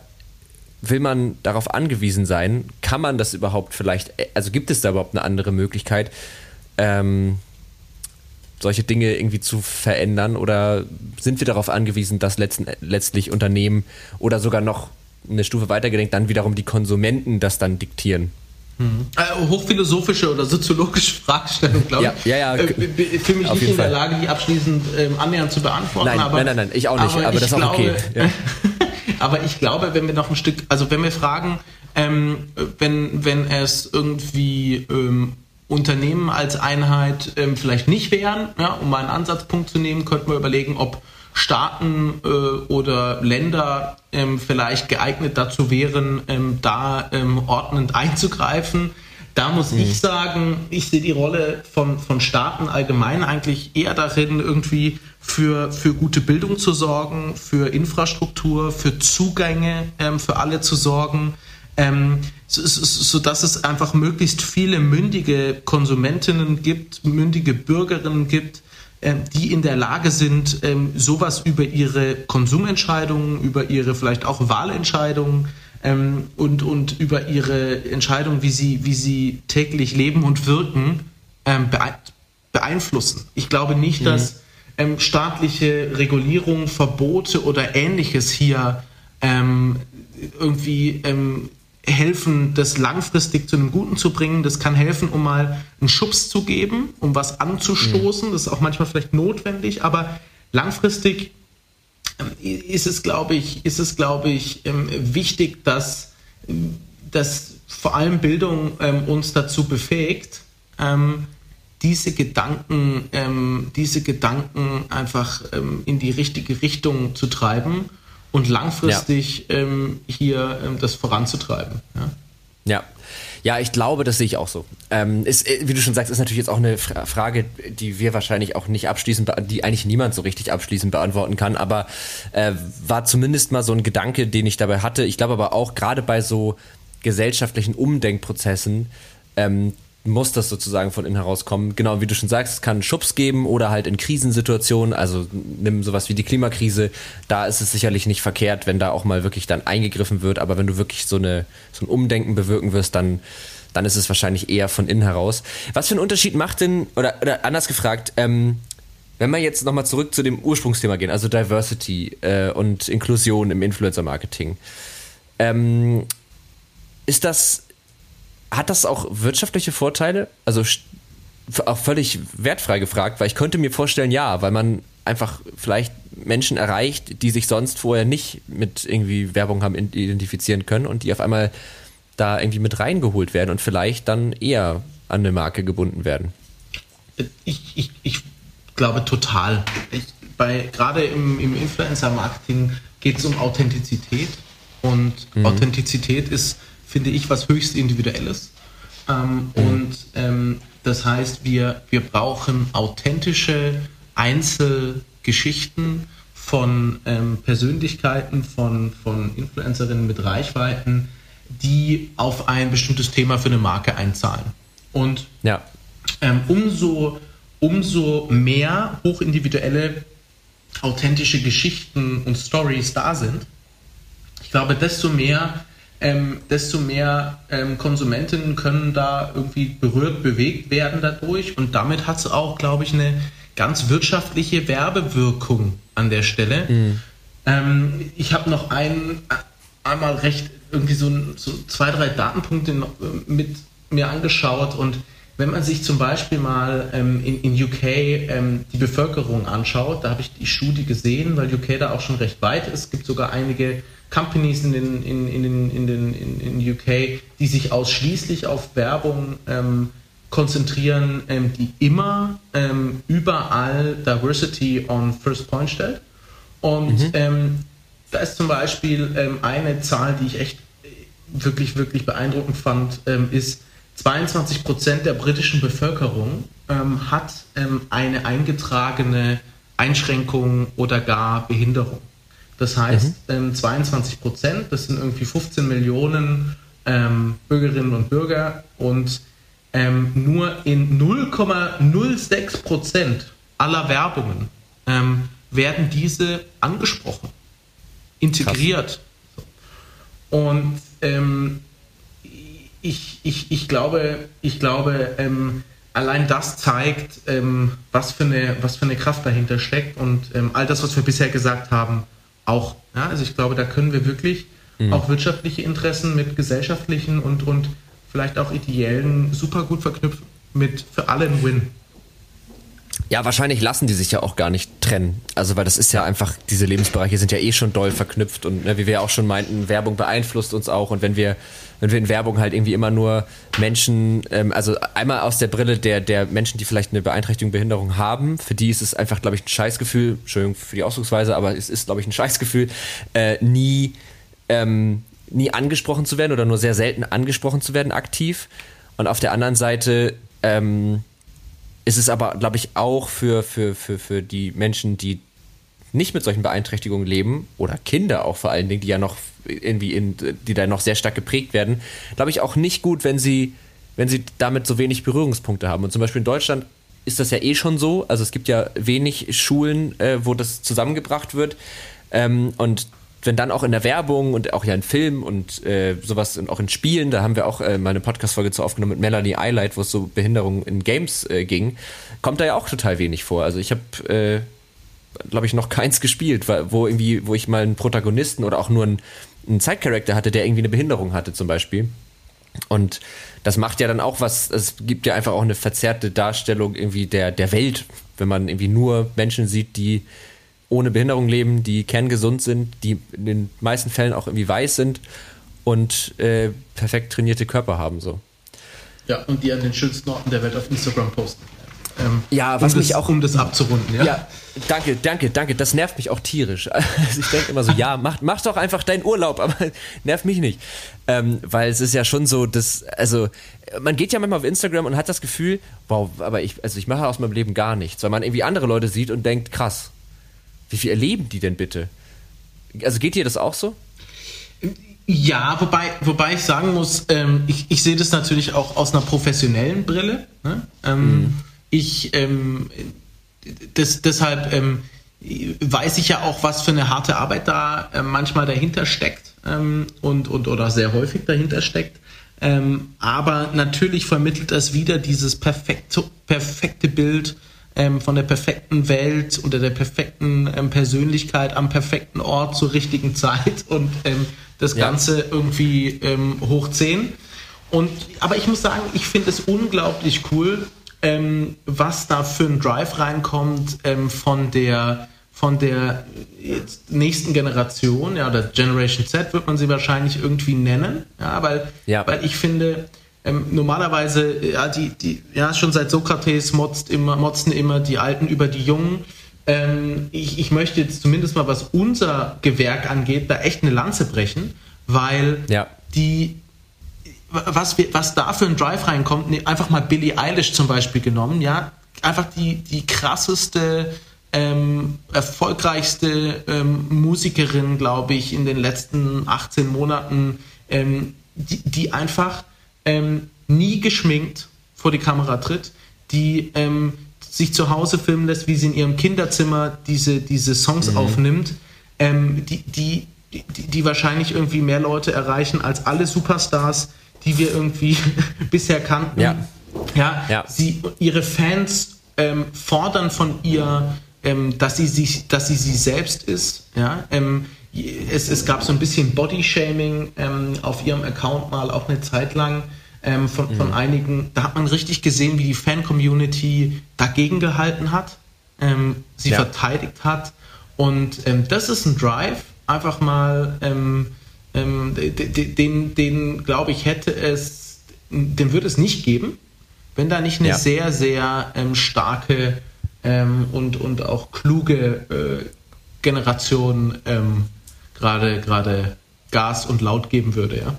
will man darauf angewiesen sein? Kann man das überhaupt vielleicht, also gibt es da überhaupt eine andere Möglichkeit, ähm, solche Dinge irgendwie zu verändern oder sind wir darauf angewiesen, dass letzten, letztlich Unternehmen oder sogar noch eine Stufe weitergedenkt dann wiederum die Konsumenten das dann diktieren? Mhm. Äh, hochphilosophische oder soziologische Fragestellung, glaube ich. Ja, ja, ja. Äh, für mich nicht in Fall. der Lage, die abschließend ähm, annähernd zu beantworten. Nein, aber, nein, nein, nein, ich auch nicht, aber, aber das ist auch okay. Ja. aber ich glaube, wenn wir noch ein Stück, also wenn wir fragen, ähm, wenn, wenn es irgendwie ähm, Unternehmen als Einheit ähm, vielleicht nicht wären, ja, um mal einen Ansatzpunkt zu nehmen, könnten wir überlegen, ob Staaten äh, oder Länder ähm, vielleicht geeignet dazu wären, ähm, da ähm, ordnend einzugreifen. Da muss mhm. ich sagen, ich sehe die Rolle von, von Staaten allgemein eigentlich eher darin, irgendwie für, für gute Bildung zu sorgen, für Infrastruktur, für Zugänge ähm, für alle zu sorgen, ähm, so, so, so dass es einfach möglichst viele mündige Konsumentinnen gibt, mündige Bürgerinnen gibt, die in der Lage sind, ähm, sowas über ihre Konsumentscheidungen, über ihre vielleicht auch Wahlentscheidungen ähm, und, und über ihre Entscheidungen, wie sie, wie sie täglich leben und wirken, beeinflussen. Ich glaube nicht, mhm. dass staatliche Regulierung, Verbote oder ähnliches hier irgendwie helfen, das langfristig zu einem Guten zu bringen. Das kann helfen, um mal einen Schubs zu geben, um was anzustoßen. Mhm. Das ist auch manchmal vielleicht notwendig, aber langfristig ähm, ist es, glaube ich, ist es, glaube ich, ähm, wichtig, dass, dass vor allem Bildung ähm, uns dazu befähigt, diese Gedanken, diese Gedanken einfach in die richtige Richtung zu treiben und langfristig ja. ähm, hier ähm, das voranzutreiben. Ja? ja. Ja, ich glaube, das sehe ich auch so. Ähm, ist, äh, wie du schon sagst, ist natürlich jetzt auch eine Frage, die wir wahrscheinlich auch nicht abschließend, die eigentlich niemand so richtig abschließend beantworten kann, aber äh, war zumindest mal so ein Gedanke, den ich dabei hatte. Ich glaube aber auch gerade bei so gesellschaftlichen Umdenkprozessen, ähm, muss das sozusagen von innen heraus kommen. Genau, wie du schon sagst, es kann Schubs geben oder halt in Krisensituationen, also nimm sowas wie die Klimakrise, da ist es sicherlich nicht verkehrt, wenn da auch mal wirklich dann eingegriffen wird, aber wenn du wirklich so, eine, so ein Umdenken bewirken wirst, dann, dann ist es wahrscheinlich eher von innen heraus. Was für einen Unterschied macht denn, oder, oder anders gefragt, ähm, wenn wir jetzt nochmal zurück zu dem Ursprungsthema gehen, also Diversity äh, und Inklusion im Influencer-Marketing, ähm, ist das hat das auch wirtschaftliche Vorteile? Also auch völlig wertfrei gefragt, weil ich könnte mir vorstellen, ja, weil man einfach vielleicht Menschen erreicht, die sich sonst vorher nicht mit irgendwie Werbung haben identifizieren können und die auf einmal da irgendwie mit reingeholt werden und vielleicht dann eher an eine Marke gebunden werden. Ich, ich, ich glaube total. Ich, bei, gerade im, im Influencer-Marketing geht es um Authentizität und mhm. Authentizität ist finde ich, was höchst Individuelles. Ähm, mhm. Und ähm, das heißt, wir, wir brauchen authentische Einzelgeschichten von ähm, Persönlichkeiten, von, von Influencerinnen mit Reichweiten, die auf ein bestimmtes Thema für eine Marke einzahlen. Und ja. ähm, umso, umso mehr hochindividuelle, authentische Geschichten und Stories da sind, ich glaube, desto mehr ähm, desto mehr ähm, Konsumentinnen können da irgendwie berührt, bewegt werden dadurch. Und damit hat es auch, glaube ich, eine ganz wirtschaftliche Werbewirkung an der Stelle. Mhm. Ähm, ich habe noch einen, einmal recht, irgendwie so, so zwei, drei Datenpunkte äh, mit mir angeschaut und wenn man sich zum Beispiel mal ähm, in, in, UK ähm, die Bevölkerung anschaut, da habe ich die Studie gesehen, weil UK da auch schon recht weit ist. Es gibt sogar einige Companies in den, in, in, in, in, den, in, in UK, die sich ausschließlich auf Werbung ähm, konzentrieren, ähm, die immer ähm, überall Diversity on First Point stellt. Und mhm. Ähm, da ist zum Beispiel ähm, eine Zahl, die ich echt äh, wirklich, wirklich beeindruckend fand, ähm, ist 22 Prozent der britischen Bevölkerung hat eine eingetragene Einschränkung oder gar Behinderung. Das heißt, mhm. 22 ähm, Prozent, das sind irgendwie 15 Millionen ähm, Bürgerinnen und Bürger und ähm, nur in 0,06 Prozent aller Werbungen ähm, werden diese angesprochen, integriert. Krass. Und ähm, ich, ich, ich glaube, ich glaube ähm, allein das zeigt, was, für eine, was für eine Kraft dahinter steckt und all das, was wir bisher gesagt haben, auch. Ja? Also ich glaube, da können wir wirklich mhm. auch wirtschaftliche Interessen mit gesellschaftlichen und, und vielleicht auch ideellen super gut verknüpfen. Mit für alle ein Win. Ja, wahrscheinlich lassen die sich ja auch gar nicht trennen. Also, weil das ist ja einfach, diese Lebensbereiche sind ja eh schon doll verknüpft und ne, wie wir auch schon meinten, Werbung beeinflusst uns auch und wenn wir, wenn wir in Werbung halt irgendwie immer nur Menschen, ähm, also einmal aus der Brille der, der Menschen, die vielleicht eine Beeinträchtigung, Behinderung haben, für die ist es einfach, glaube ich, ein Scheißgefühl, Entschuldigung für die Ausdrucksweise, aber es ist, glaube ich, ein Scheißgefühl, äh, nie, ähm, nie angesprochen zu werden oder nur sehr selten angesprochen zu werden aktiv. Und auf der anderen Seite, ähm, ist es aber, glaube ich, auch für, für, für, für die Menschen, die nicht mit solchen Beeinträchtigungen leben oder Kinder auch vor allen Dingen, die ja noch irgendwie in, die da noch sehr stark geprägt werden, glaube ich auch nicht gut, wenn sie, wenn sie damit so wenig Berührungspunkte haben. Und zum Beispiel in Deutschland ist das ja eh schon so. Also es gibt ja wenig Schulen, äh, wo das zusammengebracht wird. Ähm, und wenn dann auch in der Werbung und auch ja in Filmen und äh, sowas und auch in Spielen, da haben wir auch äh, mal eine Podcast-Folge zu aufgenommen mit Melanie Eilight, wo es so Behinderungen in Games äh, ging, kommt da ja auch total wenig vor. Also ich habe, äh, glaube ich, noch keins gespielt, wo irgendwie, wo ich mal einen Protagonisten oder auch nur einen, einen Side-Character hatte, der irgendwie eine Behinderung hatte zum Beispiel. Und das macht ja dann auch was, es gibt ja einfach auch eine verzerrte Darstellung irgendwie der, der Welt, wenn man irgendwie nur Menschen sieht, die ohne Behinderung leben, die kerngesund sind, die in den meisten Fällen auch irgendwie weiß sind und äh, perfekt trainierte Körper haben. So. Ja, und die an den schönsten Orten der Welt auf Instagram posten. Ähm, ja, was um mich das, auch um das abzurunden, ja? ja. Danke, danke, danke. Das nervt mich auch tierisch. Also ich denke immer so, ja, mach, mach doch einfach deinen Urlaub, aber nervt mich nicht. Ähm, weil es ist ja schon so, dass, also, man geht ja manchmal auf Instagram und hat das Gefühl, wow, aber ich, also ich mache aus meinem Leben gar nichts, weil man irgendwie andere Leute sieht und denkt, krass, wie viel erleben die denn bitte? Also geht dir das auch so? Ja, wobei, wobei ich sagen muss, ähm, ich, ich sehe das natürlich auch aus einer professionellen Brille. Ne? Ähm, mhm. Ich ähm, das, deshalb ähm, weiß ich ja auch, was für eine harte Arbeit da äh, manchmal dahinter steckt ähm, und, und oder sehr häufig dahinter steckt. Ähm, aber natürlich vermittelt das wieder dieses perfekte, perfekte Bild ähm, von der perfekten Welt oder der perfekten ähm, Persönlichkeit am perfekten Ort zur richtigen Zeit und ähm, das ja. Ganze irgendwie ähm, hoch 10. Und, aber ich muss sagen, ich finde es unglaublich cool, ähm, was da für ein Drive reinkommt ähm, von der von der nächsten Generation, ja, oder Generation Z wird man sie wahrscheinlich irgendwie nennen, ja, weil, ja. weil ich finde, ähm, normalerweise, ja, die, die, ja, schon seit Sokrates motzt immer, motzen immer die Alten über die Jungen. Ähm, ich, ich möchte jetzt zumindest mal, was unser Gewerk angeht, da echt eine Lanze brechen, weil ja. die, was, wir, was da für ein Drive reinkommt, ne, einfach mal Billie Eilish zum Beispiel genommen, ja, einfach die, die krasseste, ähm, erfolgreichste ähm, Musikerin, glaube ich, in den letzten 18 Monaten, ähm, die, die, einfach ähm, nie geschminkt vor die Kamera tritt, die ähm, sich zu Hause filmen lässt, wie sie in ihrem Kinderzimmer diese, diese Songs mhm. aufnimmt, ähm, die, die, die, die wahrscheinlich irgendwie mehr Leute erreichen als alle Superstars, die wir irgendwie bisher kannten. Ja. Ja, ja. Sie, ihre Fans ähm, fordern von ihr, ähm, dass, sie sich, dass sie sie selbst ist. Ja? Ähm, es, es gab so ein bisschen Bodyshaming ähm, auf ihrem Account mal auch eine Zeit lang ähm, von, von mhm. einigen. Da hat man richtig gesehen, wie die Fan-Community dagegen gehalten hat, ähm, sie ja. verteidigt hat. Und ähm, das ist ein Drive, einfach mal ähm, den, den, den glaube ich, hätte es, den würde es nicht geben, wenn da nicht eine ja. sehr, sehr ähm, starke ähm, und, und auch kluge äh, Generation ähm, gerade gerade Gas und Laut geben würde, ja.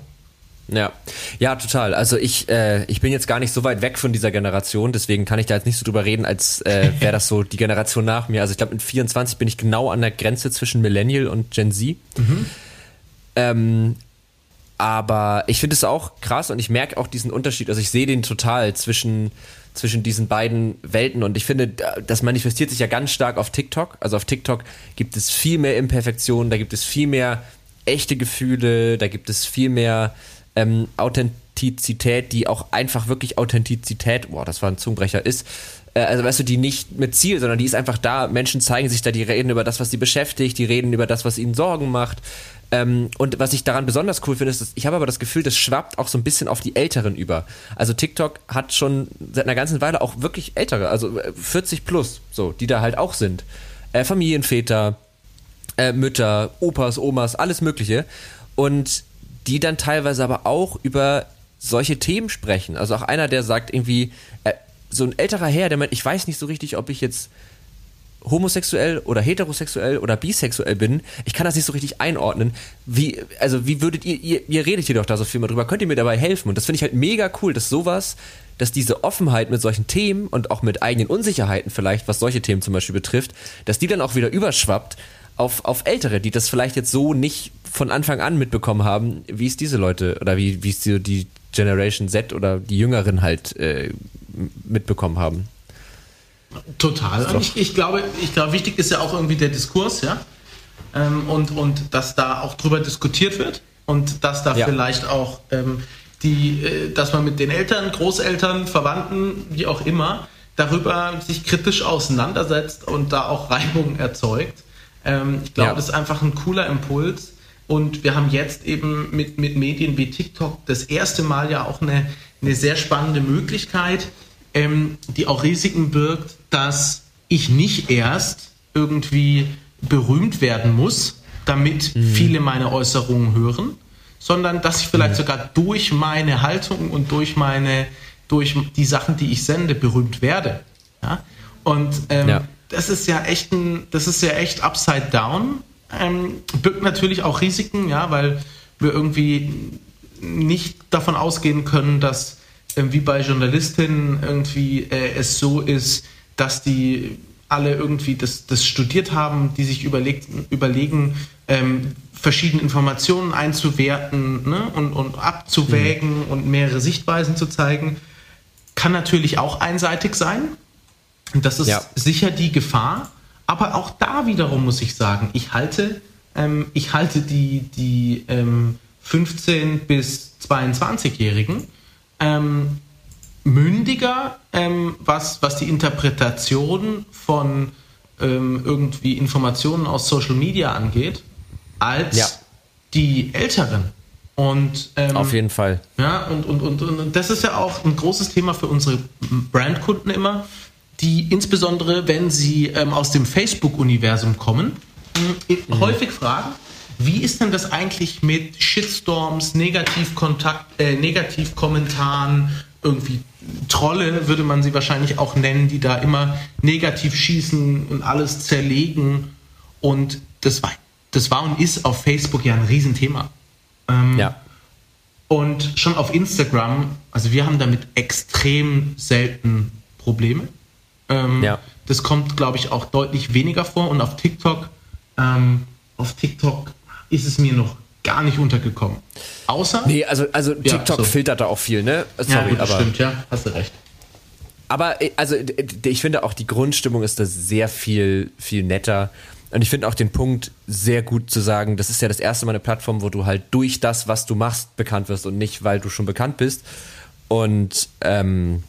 Ja, ja, total. Also ich, äh, ich bin jetzt gar nicht so weit weg von dieser Generation, deswegen kann ich da jetzt nicht so drüber reden, als äh, wäre das so die Generation nach mir. Also ich glaube, mit 24 bin ich genau an der Grenze zwischen Millennial und Gen Z. Mhm. Ähm, aber ich finde es auch krass und ich merke auch diesen Unterschied. Also ich sehe den total zwischen, zwischen diesen beiden Welten und ich finde, das manifestiert sich ja ganz stark auf TikTok. Also auf TikTok gibt es viel mehr Imperfektionen, da gibt es viel mehr echte Gefühle, da gibt es viel mehr ähm, Authentizität, die auch einfach wirklich Authentizität, boah, das war ein Zungenbrecher, ist. Äh, also weißt du, die nicht mit Ziel, sondern die ist einfach da. Menschen zeigen sich da, die reden über das, was sie beschäftigt, die reden über das, was ihnen Sorgen macht. Ähm, und was ich daran besonders cool finde, ist, dass ich habe aber das Gefühl, das schwappt auch so ein bisschen auf die Älteren über. Also TikTok hat schon seit einer ganzen Weile auch wirklich Ältere, also 40 äh, plus, so, die da halt auch sind. Äh, Familienväter, äh, Mütter, Opas, Omas, alles Mögliche. Und die dann teilweise aber auch über solche Themen sprechen. Also auch einer, der sagt irgendwie, äh, so ein älterer Herr, der meint, ich weiß nicht so richtig, ob ich jetzt homosexuell oder heterosexuell oder bisexuell bin. Ich kann das nicht so richtig einordnen. Wie, also wie würdet ihr, ihr, ihr redet hier doch da so viel mal drüber, könnt ihr mir dabei helfen? Und das finde ich halt mega cool, dass sowas, dass diese Offenheit mit solchen Themen und auch mit eigenen Unsicherheiten vielleicht, was solche Themen zum Beispiel betrifft, dass die dann auch wieder überschwappt auf, auf Ältere, die das vielleicht jetzt so nicht von Anfang an mitbekommen haben, wie es diese Leute oder wie, wie es die, die Generation Z oder die Jüngeren halt äh, mitbekommen haben. Total. Und ich, ich, glaube, ich glaube, wichtig ist ja auch irgendwie der Diskurs, ja. Ähm, und, und dass da auch drüber diskutiert wird und dass da ja. vielleicht auch ähm, die, äh, dass man mit den Eltern, Großeltern, Verwandten, wie auch immer, darüber sich kritisch auseinandersetzt und da auch Reibung erzeugt. Ähm, ich glaube, ja. das ist einfach ein cooler Impuls. Und wir haben jetzt eben mit, mit Medien wie TikTok das erste Mal ja auch eine, eine sehr spannende Möglichkeit, ähm, die auch Risiken birgt, dass ich nicht erst irgendwie berühmt werden muss, damit mhm. viele meine Äußerungen hören, sondern dass ich vielleicht mhm. sogar durch meine Haltung und durch meine, durch die Sachen, die ich sende, berühmt werde. Ja? Und ähm, ja. das ist ja echt ein, das ist ja echt upside down. Ähm, birgt natürlich auch Risiken, ja, weil wir irgendwie nicht davon ausgehen können, dass wie bei Journalistinnen irgendwie äh, es so ist, dass die alle irgendwie das, das studiert haben, die sich überlegt, überlegen, ähm, verschiedene Informationen einzuwerten ne? und, und abzuwägen mhm. und mehrere Sichtweisen zu zeigen, kann natürlich auch einseitig sein. Das ist ja. sicher die Gefahr. Aber auch da wiederum muss ich sagen, ich halte, ähm, ich halte die, die ähm, 15 bis 22-Jährigen ähm, mündiger, ähm, was, was die Interpretation von ähm, irgendwie Informationen aus Social Media angeht, als ja. die Älteren. Und, ähm, Auf jeden Fall. Ja, und, und, und, und das ist ja auch ein großes Thema für unsere Brandkunden immer, die insbesondere, wenn sie ähm, aus dem Facebook-Universum kommen, mhm. häufig fragen, wie ist denn das eigentlich mit Shitstorms, Negativkontakt, äh, Negativkommentaren, irgendwie Trolle würde man sie wahrscheinlich auch nennen, die da immer negativ schießen und alles zerlegen. Und das war, das war und ist auf Facebook ja ein Riesenthema. Ähm, ja. Und schon auf Instagram, also wir haben damit extrem selten Probleme. Ähm, ja. Das kommt, glaube ich, auch deutlich weniger vor. Und auf TikTok, ähm, auf TikTok ist es mir noch gar nicht untergekommen. Außer. Nee, also, also TikTok ja, so. filtert da auch viel, ne? Sorry, ja, gut, aber. Stimmt, ja, hast du recht. Aber äh, also ich finde auch die Grundstimmung ist da sehr viel, viel netter. Und ich finde auch den Punkt sehr gut zu sagen, das ist ja das erste Mal eine Plattform, wo du halt durch das, was du machst, bekannt wirst und nicht, weil du schon bekannt bist. Und ähm,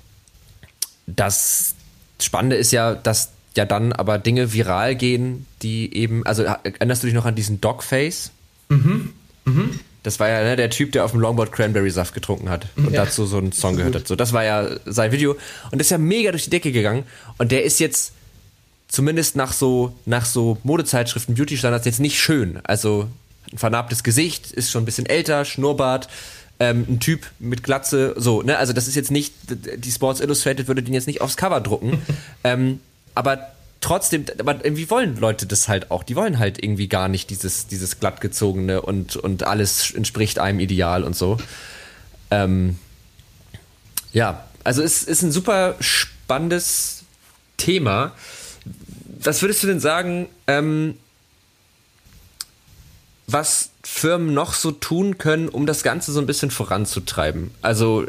das Spannende ist ja, dass ja dann aber Dinge viral gehen, die eben, also erinnerst du dich noch an diesen Dogface? Mhm. Mhm. Das war ja ne, der Typ, der auf dem Longboard Cranberry Saft getrunken hat und ja. dazu so einen Song gehört hat. So, das war ja sein Video und das ist ja mega durch die Decke gegangen und der ist jetzt zumindest nach so nach so Modezeitschriften Beauty Standards jetzt nicht schön. Also ein vernarbtes Gesicht, ist schon ein bisschen älter, Schnurrbart, ähm, ein Typ mit Glatze, so, ne? Also das ist jetzt nicht, die Sports Illustrated würde den jetzt nicht aufs Cover drucken. ähm, aber trotzdem, aber irgendwie wollen Leute das halt auch. Die wollen halt irgendwie gar nicht dieses, dieses glattgezogene und, und alles entspricht einem Ideal und so. Ähm, ja, also es ist ein super spannendes Thema. Was würdest du denn sagen, ähm, was Firmen noch so tun können, um das Ganze so ein bisschen voranzutreiben? Also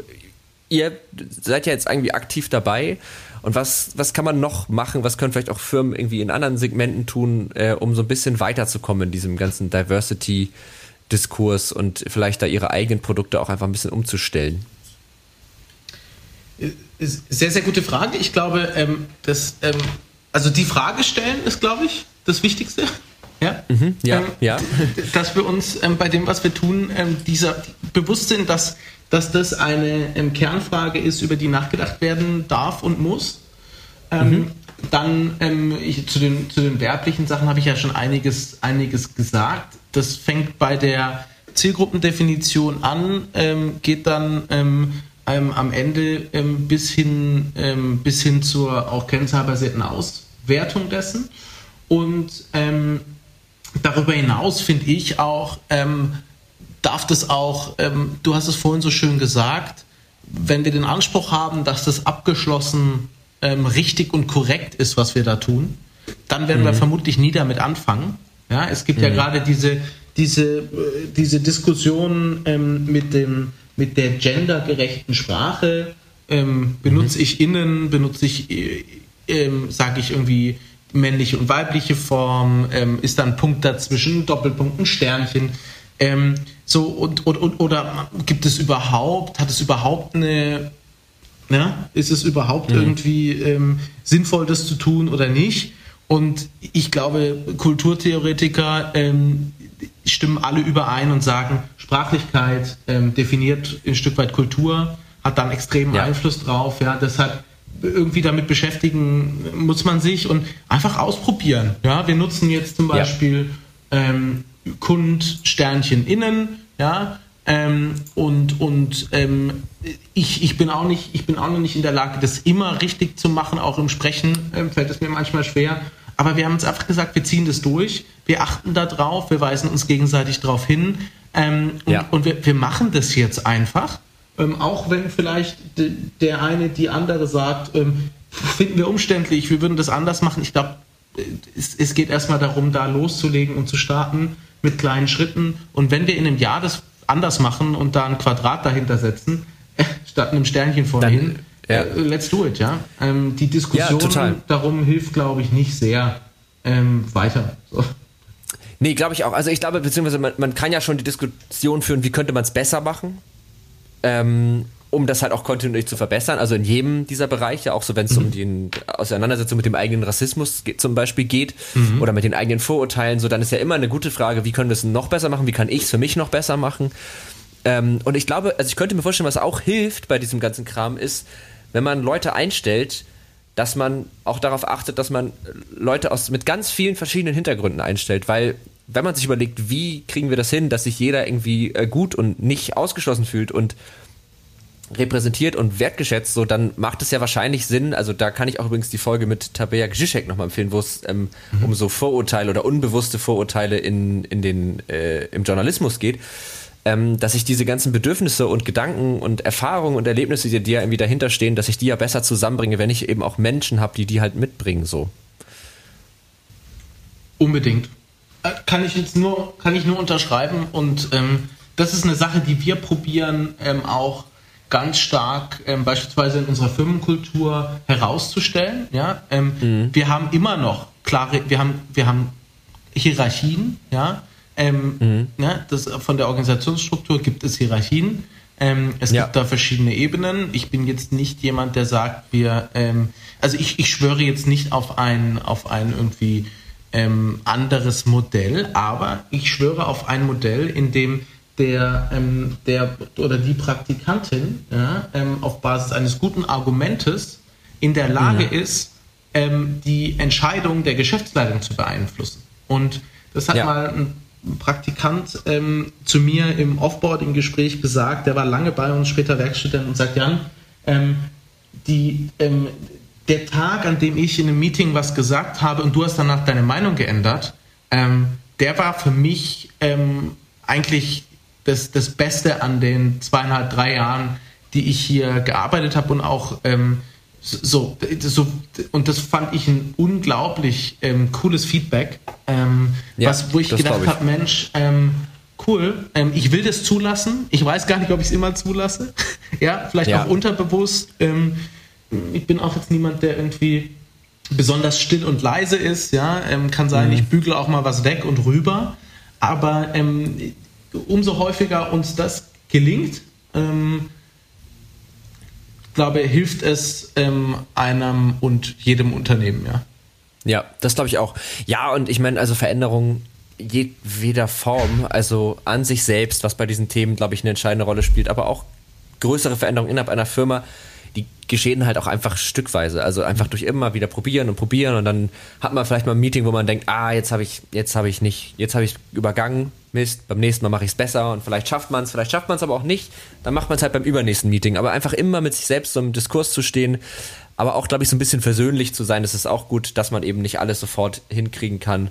ihr seid ja jetzt irgendwie aktiv dabei. Und was, was kann man noch machen? Was können vielleicht auch Firmen irgendwie in anderen Segmenten tun, äh, um so ein bisschen weiterzukommen in diesem ganzen Diversity-Diskurs und vielleicht da ihre eigenen Produkte auch einfach ein bisschen umzustellen? Sehr, sehr gute Frage. Ich glaube, ähm, dass, ähm, also die Frage stellen ist, glaube ich, das Wichtigste. Ja, mhm, ja, ähm, ja. Dass wir uns ähm, bei dem, was wir tun, ähm, dieser bewusst sind, dass dass das eine ähm, Kernfrage ist, über die nachgedacht werden darf und muss. Ähm, mhm. Dann ähm, ich, zu, den, zu den werblichen Sachen habe ich ja schon einiges, einiges gesagt. Das fängt bei der Zielgruppendefinition an, ähm, geht dann ähm, ähm, am Ende bis, hin, bis hin zur auch kennzahlbasierten Auswertung dessen. Und darüber hinaus finde ich auch, darf das auch, ähm, du hast es vorhin so schön gesagt, wenn wir den Anspruch haben, dass das abgeschlossen ähm, richtig und korrekt ist, was wir da tun, dann werden mhm. wir vermutlich nie damit anfangen. Ja, es gibt mhm. ja gerade diese, diese, äh, diese Diskussion ähm, mit, dem, mit der gendergerechten Sprache. Ähm, benutze mhm. ich innen, benutze ich, äh, äh, sage ich irgendwie männliche und weibliche Form, ähm, ist da ein Punkt dazwischen, Doppelpunkt, ein Sternchen. So, und, und, und, oder gibt es überhaupt, hat es überhaupt eine, ja, ist es überhaupt mhm. irgendwie ähm, sinnvoll, das zu tun oder nicht? Und ich glaube, Kulturtheoretiker ähm, stimmen alle überein und sagen, Sprachlichkeit ähm, definiert ein Stück weit Kultur, hat dann extremen ja. Einfluss drauf. Ja, deshalb irgendwie damit beschäftigen muss man sich und einfach ausprobieren. Ja, wir nutzen jetzt zum Beispiel ja. ähm, Kund Sternchen innen, ja, ähm, und und ähm, ich, ich, bin auch nicht, ich bin auch noch nicht in der Lage, das immer richtig zu machen, auch im Sprechen ähm, fällt es mir manchmal schwer. Aber wir haben uns einfach gesagt, wir ziehen das durch, wir achten da drauf, wir weisen uns gegenseitig darauf hin ähm, und, ja. und wir, wir, machen das jetzt einfach. Ähm, auch wenn vielleicht der eine, die andere sagt, ähm, finden wir umständlich, wir würden das anders machen. Ich glaube, es, es geht erstmal darum, da loszulegen und zu starten mit kleinen Schritten. Und wenn wir in einem Jahr das anders machen und da ein Quadrat dahinter setzen, statt einem Sternchen vorne hin, ja. äh, let's do it, ja. Ähm, die Diskussion ja, darum hilft, glaube ich, nicht sehr ähm, weiter. So. Nee, glaube ich auch. Also ich glaube, beziehungsweise man, man, kann ja schon die Diskussion führen, wie könnte man es besser machen. Ähm, um das halt auch kontinuierlich zu verbessern. Also in jedem dieser Bereiche, auch so wenn es mhm. um die Auseinandersetzung mit dem eigenen Rassismus zum Beispiel geht mhm. oder mit den eigenen Vorurteilen, so dann ist ja immer eine gute Frage, wie können wir es noch besser machen, wie kann ich es für mich noch besser machen. Ähm, und ich glaube, also ich könnte mir vorstellen, was auch hilft bei diesem ganzen Kram ist, wenn man Leute einstellt, dass man auch darauf achtet, dass man Leute aus mit ganz vielen verschiedenen Hintergründen einstellt, weil wenn man sich überlegt, wie kriegen wir das hin, dass sich jeder irgendwie äh, gut und nicht ausgeschlossen fühlt und repräsentiert und wertgeschätzt, so dann macht es ja wahrscheinlich Sinn, also da kann ich auch übrigens die Folge mit Tabea Gzisiek nochmal empfehlen, wo es ähm, mhm. um so Vorurteile oder unbewusste Vorurteile in, in den, äh, im Journalismus geht, ähm, dass ich diese ganzen Bedürfnisse und Gedanken und Erfahrungen und Erlebnisse, die, die ja irgendwie dahinter stehen, dass ich die ja besser zusammenbringe, wenn ich eben auch Menschen habe, die die halt mitbringen, so. Unbedingt. Äh, kann ich jetzt nur, kann ich nur unterschreiben und ähm, das ist eine Sache, die wir probieren ähm, auch ganz stark ähm, beispielsweise in unserer Firmenkultur herauszustellen. Ja? Ähm, mhm. Wir haben immer noch klare, wir haben, wir haben Hierarchien, ja. Ähm, mhm. ne, das, von der Organisationsstruktur gibt es Hierarchien. Ähm, es ja. gibt da verschiedene Ebenen. Ich bin jetzt nicht jemand, der sagt, wir, ähm, also ich, ich schwöre jetzt nicht auf ein, auf ein irgendwie ähm, anderes Modell, aber ich schwöre auf ein Modell, in dem der, ähm, der oder die Praktikantin ja, ähm, auf Basis eines guten Argumentes in der Lage ja. ist, ähm, die Entscheidung der Geschäftsleitung zu beeinflussen. Und das hat ja. mal ein Praktikant ähm, zu mir im Offboarding-Gespräch gesagt, der war lange bei uns, später Werkstudent und sagt, Jan, ähm, die, ähm, der Tag, an dem ich in einem Meeting was gesagt habe und du hast danach deine Meinung geändert, der war für mich eigentlich das, das Beste an den zweieinhalb, drei Jahren, die ich hier gearbeitet habe und auch ähm, so, so, und das fand ich ein unglaublich ähm, cooles Feedback, ähm, ja, was, wo ich gedacht habe, Mensch, ähm, cool, ähm, ich will das zulassen. Ich weiß gar nicht, ob ich es immer zulasse. ja, vielleicht ja. auch unterbewusst. Ähm, ich bin auch jetzt niemand, der irgendwie besonders still und leise ist. Ja, ähm, kann sein, mhm. ich bügele auch mal was weg und rüber. Aber umso häufiger uns das gelingt, ähm, glaube hilft es ähm, einem und jedem Unternehmen, ja. Ja, das glaube ich auch. Ja, und ich meine, also Veränderungen jedweder Form, also an sich selbst, was bei diesen Themen, glaube ich, eine entscheidende Rolle spielt, aber auch größere Veränderungen innerhalb einer Firma, die geschehen halt auch einfach stückweise. Also einfach durch immer wieder probieren und probieren und dann hat man vielleicht mal ein Meeting, wo man denkt, ah, jetzt habe ich, jetzt habe ich nicht, jetzt habe ich übergangen, Mist, beim nächsten Mal mache ich es besser und vielleicht schafft man es, vielleicht schafft man es aber auch nicht, dann macht man es halt beim übernächsten Meeting. Aber einfach immer mit sich selbst so im Diskurs zu stehen, aber auch, glaube ich, so ein bisschen versöhnlich zu sein, das ist auch gut, dass man eben nicht alles sofort hinkriegen kann.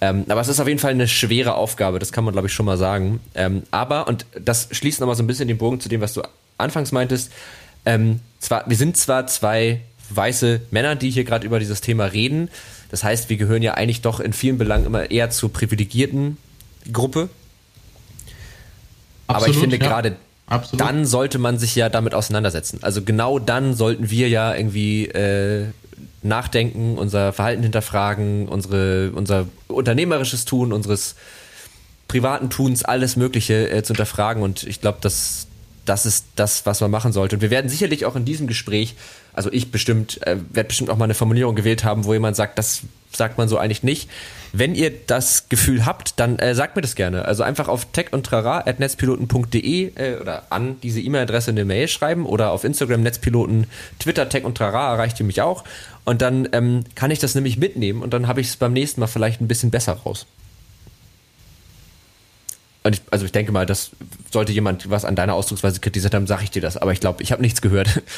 Ähm, aber es ist auf jeden Fall eine schwere Aufgabe, das kann man, glaube ich, schon mal sagen. Ähm, aber, und das schließt nochmal so ein bisschen den Bogen zu dem, was du anfangs meintest, ähm, zwar, wir sind zwar zwei weiße Männer, die hier gerade über dieses Thema reden. Das heißt, wir gehören ja eigentlich doch in vielen Belangen immer eher zur privilegierten Gruppe. Absolut, Aber ich finde ja. gerade dann sollte man sich ja damit auseinandersetzen. Also genau dann sollten wir ja irgendwie äh, nachdenken, unser Verhalten hinterfragen, unsere, unser unternehmerisches Tun, unseres privaten Tuns, alles Mögliche äh, zu hinterfragen. Und ich glaube, dass das ist das, was man machen sollte. Und wir werden sicherlich auch in diesem Gespräch, also ich bestimmt, äh, werde bestimmt auch mal eine Formulierung gewählt haben, wo jemand sagt, das sagt man so eigentlich nicht. Wenn ihr das Gefühl habt, dann äh, sagt mir das gerne. Also einfach auf techundtrara.netzpiloten.de äh, oder an diese E-Mail-Adresse eine Mail schreiben oder auf Instagram Netzpiloten, Twitter Tech und Trara erreicht ihr mich auch. Und dann ähm, kann ich das nämlich mitnehmen und dann habe ich es beim nächsten Mal vielleicht ein bisschen besser raus. Ich, also ich denke mal, das sollte jemand was an deiner Ausdrucksweise kritisiert haben, sage ich dir das. Aber ich glaube, ich habe nichts gehört.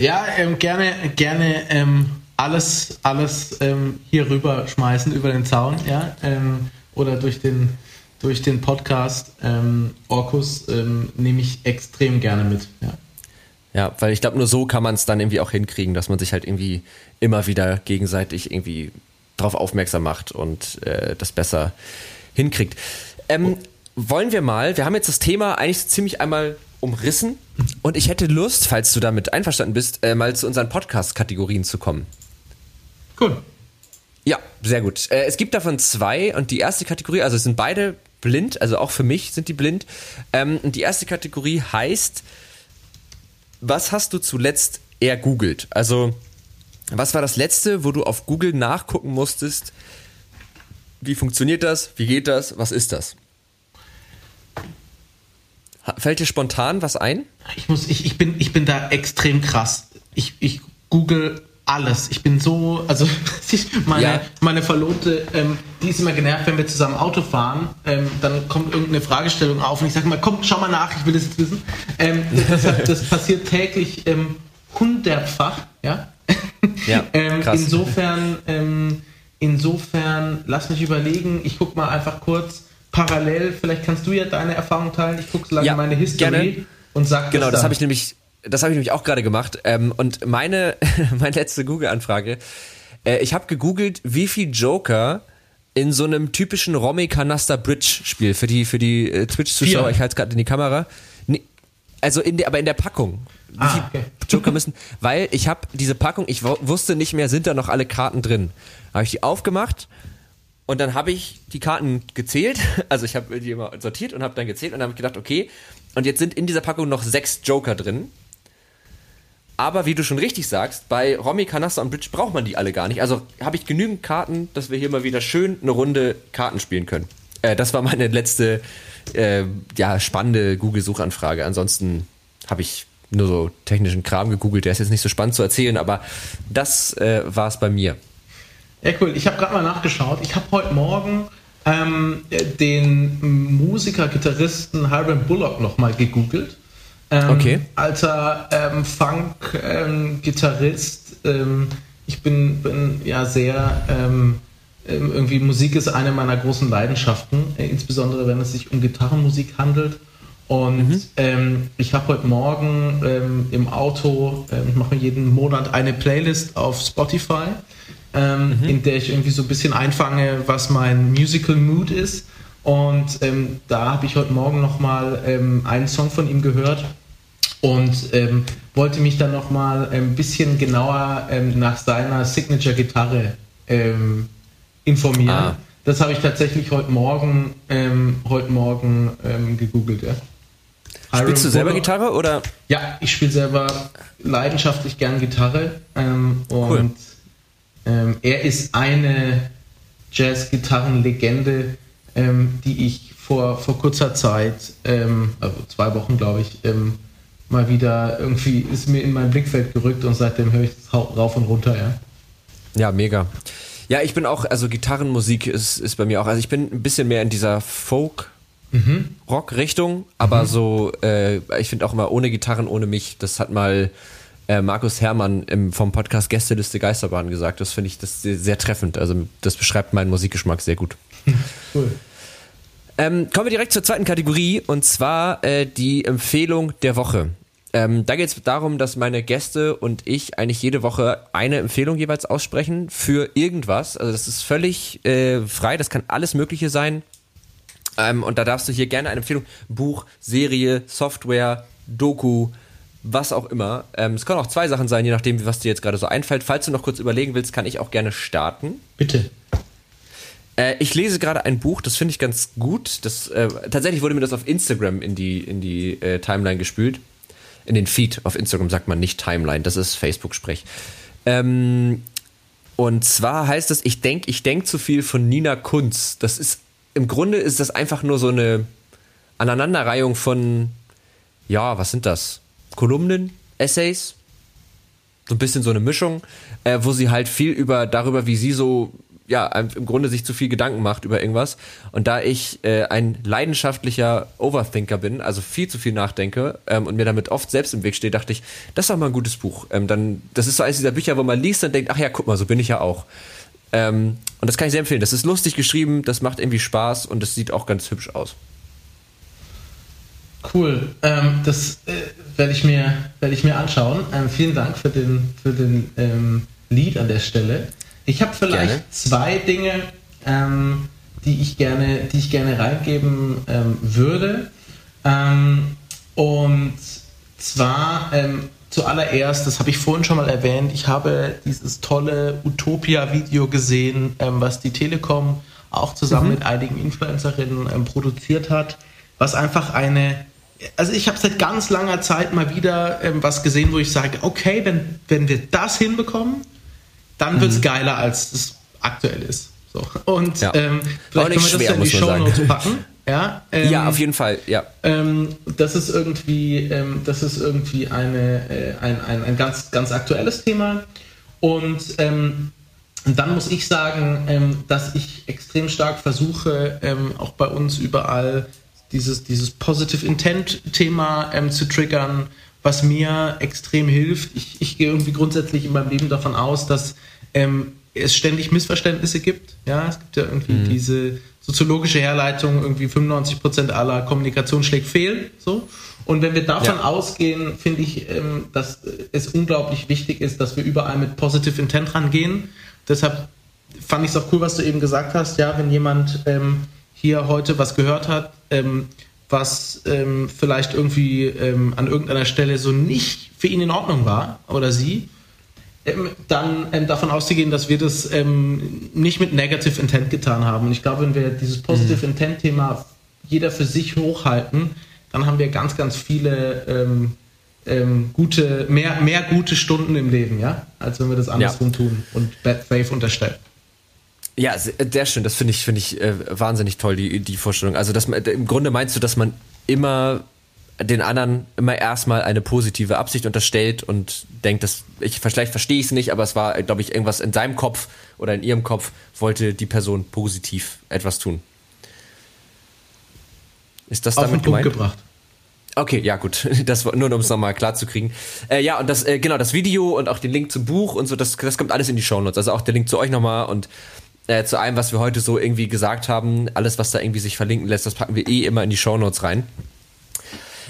Ja, ähm, gerne, gerne ähm, alles, alles ähm, hier rüber schmeißen über den Zaun, ja, ähm, oder durch den durch den Podcast ähm, Orkus ähm, nehme ich extrem gerne mit. Ja. Ja, weil ich glaube, nur so kann man es dann irgendwie auch hinkriegen, dass man sich halt irgendwie immer wieder gegenseitig irgendwie drauf aufmerksam macht und äh, das besser hinkriegt. Ähm, oh. Wollen wir mal, wir haben jetzt das Thema eigentlich ziemlich einmal umrissen und ich hätte Lust, falls du damit einverstanden bist, äh, mal zu unseren Podcast-Kategorien zu kommen. Cool. Ja, sehr gut. Äh, es gibt davon zwei und die erste Kategorie, also es sind beide blind, also auch für mich sind die blind. Ähm, und die erste Kategorie heißt, was hast du zuletzt ergoogelt? Also, was war das letzte, wo du auf Google nachgucken musstest? Wie funktioniert das? Wie geht das? Was ist das? Fällt dir spontan was ein? Ich muss, ich, ich bin, ich bin da extrem krass. Ich, ich google alles. Ich bin so, also meine, ja. meine Verlobte, ähm, die ist immer genervt, wenn wir zusammen Auto fahren. Ähm, dann kommt irgendeine Fragestellung auf und ich sage mal, komm, schau mal nach, ich will das jetzt wissen. Ähm, das, das, passiert täglich ähm, hundertfach, ja. ja ähm, krass. Insofern, ähm, insofern, lass mich überlegen. Ich guck mal einfach kurz parallel. Vielleicht kannst du ja deine Erfahrung teilen. Ich gucke so lange ja, meine History gerne. und sag genau. Das habe ich nämlich das habe ich nämlich auch gerade gemacht. Ähm, und meine, meine letzte Google-Anfrage, äh, ich habe gegoogelt, wie viel Joker in so einem typischen Romy-Kanaster-Bridge-Spiel für die, für die äh, Twitch-Zuschauer, ich halte es gerade in die Kamera. Nee, also in der, aber in der Packung. Ah, okay. Joker müssen, weil ich habe diese Packung, ich wusste nicht mehr, sind da noch alle Karten drin. Habe ich die aufgemacht und dann habe ich die Karten gezählt, also ich habe die immer sortiert und habe dann gezählt und dann habe ich gedacht, okay, und jetzt sind in dieser Packung noch sechs Joker drin. Aber wie du schon richtig sagst, bei Romy, Canasta und Bridge braucht man die alle gar nicht. Also habe ich genügend Karten, dass wir hier mal wieder schön eine Runde Karten spielen können. Äh, das war meine letzte äh, ja, spannende Google-Suchanfrage. Ansonsten habe ich nur so technischen Kram gegoogelt. Der ist jetzt nicht so spannend zu erzählen, aber das äh, war es bei mir. Ja, cool. Ich habe gerade mal nachgeschaut. Ich habe heute Morgen ähm, den Musiker, Gitarristen Hiram Bullock nochmal gegoogelt. Ähm, okay. Alter ähm, Funk-Gitarrist. Ähm, ich bin, bin, ja sehr ähm, ähm, irgendwie Musik ist eine meiner großen Leidenschaften, äh, insbesondere wenn es sich um Gitarrenmusik handelt. Und mhm. ähm, ich habe heute Morgen ähm, im Auto, ähm, ich mache jeden Monat eine Playlist auf Spotify, ähm, mhm. in der ich irgendwie so ein bisschen einfange, was mein Musical Mood ist. Und ähm, da habe ich heute Morgen nochmal ähm, einen Song von ihm gehört und ähm, wollte mich dann nochmal ein bisschen genauer ähm, nach seiner Signature-Gitarre ähm, informieren. Ah. Das habe ich tatsächlich heute Morgen, ähm, heute Morgen gegoogelt. Ja. Spielst du selber Gitarre oder? Ja, ich spiele selber leidenschaftlich gern Gitarre und cool. Er ist eine Jazz-Gitarrenlegende ähm, die ich vor, vor kurzer Zeit, ähm, also zwei Wochen glaube ich, ähm, mal wieder irgendwie ist mir in mein Blickfeld gerückt und seitdem höre ich das rauf und runter, ja. Ja, mega. Ja, ich bin auch, also Gitarrenmusik ist, ist bei mir auch, also ich bin ein bisschen mehr in dieser Folk- mhm. Rock-Richtung, aber mhm. so, äh, ich finde auch immer ohne Gitarren, ohne mich, das hat mal äh, Markus Herrmann im, vom Podcast Gästeliste Geisterbahn gesagt. Das finde ich das sehr, sehr, treffend. Also das beschreibt meinen Musikgeschmack sehr gut. cool. Ähm, kommen wir direkt zur zweiten Kategorie und zwar äh, die Empfehlung der Woche. Ähm, da geht es darum, dass meine Gäste und ich eigentlich jede Woche eine Empfehlung jeweils aussprechen für irgendwas. Also das ist völlig äh, frei, das kann alles Mögliche sein. Ähm, und da darfst du hier gerne eine Empfehlung, Buch, Serie, Software, Doku, was auch immer. Ähm, es können auch zwei Sachen sein, je nachdem, was dir jetzt gerade so einfällt. Falls du noch kurz überlegen willst, kann ich auch gerne starten. Bitte. Äh, ich lese gerade ein Buch, das finde ich ganz gut. Das, äh, tatsächlich wurde mir das auf Instagram in die, in die äh, Timeline gespült. In den Feed auf Instagram sagt man nicht Timeline, das ist Facebook-Sprech. Ähm, und zwar heißt es, ich denke ich denk zu viel von Nina Kunz. Das ist, im Grunde ist das einfach nur so eine Aneinanderreihung von, ja, was sind das? Kolumnen, Essays, so ein bisschen so eine Mischung, äh, wo sie halt viel über darüber, wie sie so ja, im Grunde sich zu viel Gedanken macht über irgendwas. Und da ich äh, ein leidenschaftlicher Overthinker bin, also viel zu viel nachdenke ähm, und mir damit oft selbst im Weg stehe, dachte ich, das ist doch mal ein gutes Buch. Ähm, dann, das ist so eines dieser Bücher, wo man liest und denkt, ach ja, guck mal, so bin ich ja auch. Ähm, und das kann ich sehr empfehlen. Das ist lustig geschrieben, das macht irgendwie Spaß und es sieht auch ganz hübsch aus. Cool. Ähm, das äh, werde ich, mir, werd ich mir anschauen. Ähm, vielen Dank für den, für den ähm, Lied an der Stelle. Ich habe vielleicht gerne. zwei Dinge, ähm, die, ich gerne, die ich gerne reingeben ähm, würde. Ähm, und zwar zuallererst, das habe ich vorhin schon mal erwähnt, ich habe dieses tolle Utopia-Video gesehen, was die Telekom auch zusammen mhm. mit einigen Influencerinnen produziert hat, was einfach eine also ich habe seit ganz langer Zeit mal wieder ähm, was gesehen, wo ich sage, okay, wenn, wenn wir das hinbekommen, dann wird es mhm. geiler, als es aktuell ist. So. Und ja. ähm, vielleicht können wir das ja in die Show Notes packen. Ja, ähm, ja, auf jeden Fall, ja. Ähm, das ist irgendwie, ähm, das ist irgendwie eine, äh, ein, ein, ein ganz, ganz aktuelles Thema. Und ähm, dann muss ich sagen, dass ich extrem stark versuche, auch bei uns überall dieses, dieses Positive Intent-Thema ähm, zu triggern, was mir extrem hilft. Ich, ich gehe irgendwie grundsätzlich in meinem Leben davon aus, dass ähm, es ständig Missverständnisse gibt. Ja, es gibt ja irgendwie mhm. diese soziologische Herleitung, irgendwie 95% aller Kommunikation schlägt fehl. So. Und wenn wir davon ja. ausgehen, finde ich, ähm, dass es unglaublich wichtig ist, dass wir überall mit Positive Intent rangehen. Deshalb fand ich es auch cool, was du eben gesagt hast. Ja, wenn jemand ähm, hier heute was gehört hat, ähm, was ähm, vielleicht irgendwie ähm, an irgendeiner Stelle so nicht für ihn in Ordnung war oder sie, ähm, dann ähm, davon auszugehen, dass wir das ähm, nicht mit Negative Intent getan haben. Und ich glaube, wenn wir dieses Positive mhm. Intent-Thema jeder für sich hochhalten, dann haben wir ganz, ganz viele gute, mehr, mehr gute Stunden im Leben, ja, als wenn wir das andersrum ja. tun und Bad Faith unterstellen. Ja, sehr schön. Das finde ich, finde ich äh, wahnsinnig toll, die, die Vorstellung. Also, dass man, im Grunde meinst du, dass man immer den anderen immer erstmal eine positive Absicht unterstellt und denkt, dass ich vielleicht verstehe ich es nicht, aber es war, glaube ich, irgendwas in seinem Kopf oder in ihrem Kopf wollte die Person positiv etwas tun. Ist das Auf damit gemeint? gebracht. Okay, ja gut, das war nur um es nochmal klar zu kriegen. Äh, ja, und das äh, genau das Video und auch den Link zum Buch und so, das, das kommt alles in die Show Notes. Also auch der Link zu euch nochmal und äh, zu allem, was wir heute so irgendwie gesagt haben. Alles, was da irgendwie sich verlinken lässt, das packen wir eh immer in die Shownotes rein.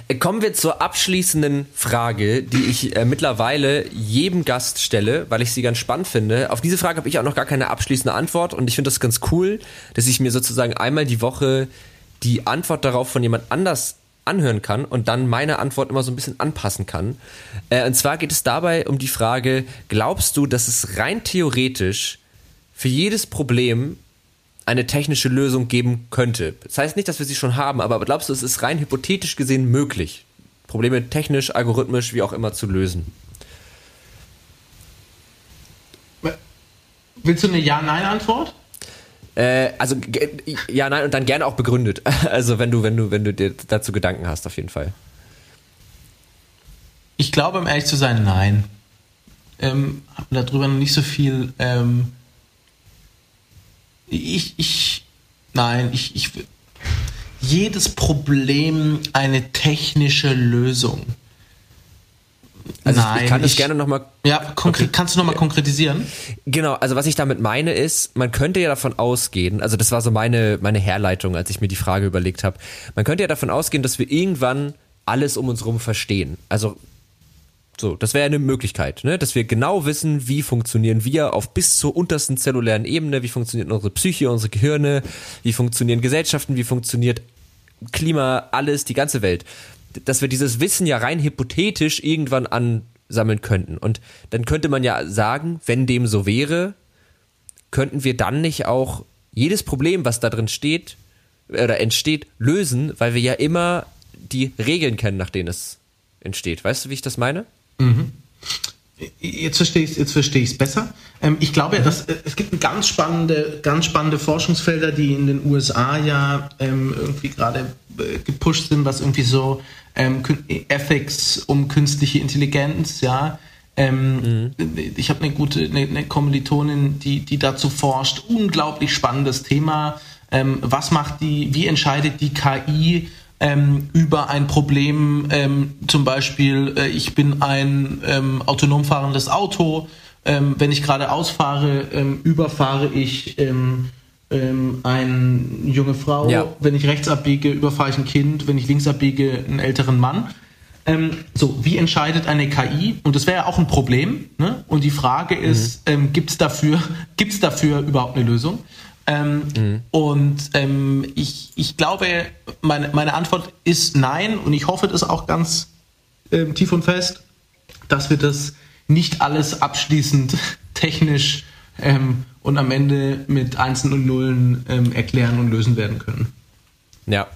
Äh, kommen wir zur abschließenden Frage, die ich äh, mittlerweile jedem Gast stelle, weil ich sie ganz spannend finde. Auf diese Frage habe ich auch noch gar keine abschließende Antwort und ich finde das ganz cool, dass ich mir sozusagen einmal die Woche die Antwort darauf von jemand anders anhören kann und dann meine Antwort immer so ein bisschen anpassen kann. Äh, und zwar geht es dabei um die Frage, glaubst du, dass es rein theoretisch für jedes Problem eine technische Lösung geben könnte. Das heißt nicht, dass wir sie schon haben, aber glaubst du, es ist rein hypothetisch gesehen möglich, Probleme technisch, algorithmisch, wie auch immer zu lösen? Willst du eine Ja-Nein-Antwort? Äh, also ja, nein und dann gerne auch begründet. Also wenn du, wenn du, wenn du dir dazu Gedanken hast, auf jeden Fall. Ich glaube, um ehrlich zu sein, nein. Ähm, habe darüber noch nicht so viel ähm, ich, ich, nein, ich, ich, jedes Problem eine technische Lösung. Also Nein, ich kann das ich, gerne nochmal. Ja, okay. kannst du nochmal konkretisieren? Genau, also was ich damit meine ist, man könnte ja davon ausgehen, also das war so meine, meine Herleitung, als ich mir die Frage überlegt habe, man könnte ja davon ausgehen, dass wir irgendwann alles um uns herum verstehen. Also so, das wäre eine Möglichkeit, ne? dass wir genau wissen, wie funktionieren wir auf bis zur untersten zellulären Ebene, wie funktioniert unsere Psyche, unsere Gehirne, wie funktionieren Gesellschaften, wie funktioniert Klima, alles, die ganze Welt. Dass wir dieses Wissen ja rein hypothetisch irgendwann ansammeln könnten. Und dann könnte man ja sagen, wenn dem so wäre, könnten wir dann nicht auch jedes Problem, was da drin steht oder entsteht, lösen, weil wir ja immer die Regeln kennen, nach denen es entsteht. Weißt du, wie ich das meine? Mhm. Jetzt verstehe ich es jetzt verstehe ich es besser. Ähm, ich glaube, mhm. dass, äh, es gibt ganz spannende, ganz spannende Forschungsfelder, die in den USA ja ähm, irgendwie gerade äh, gepusht sind, was irgendwie so ähm, Ethics um künstliche Intelligenz, ja. Mhm. Ich habe eine gute eine, eine Kommilitonin, die, die dazu forscht. Unglaublich spannendes Thema. Was macht die, wie entscheidet die KI ähm, über ein Problem, ähm, zum Beispiel, äh, ich bin ein ähm, autonom fahrendes Auto, ähm, wenn ich gerade ausfahre, ähm, überfahre ich ähm, eine junge Frau, ja. wenn ich rechts abbiege, überfahre ich ein Kind, wenn ich links abbiege, einen älteren Mann. So, wie entscheidet eine KI? Und das wäre ja auch ein Problem. Ne? Und die Frage ist, mhm. gibt es dafür, gibt's dafür überhaupt eine Lösung? Ähm, mhm. Und ähm, ich, ich glaube, meine, meine Antwort ist nein. Und ich hoffe das auch ganz ähm, tief und fest, dass wir das nicht alles abschließend technisch ähm, und am Ende mit Einsen und Nullen ähm, erklären und lösen werden können. Ja,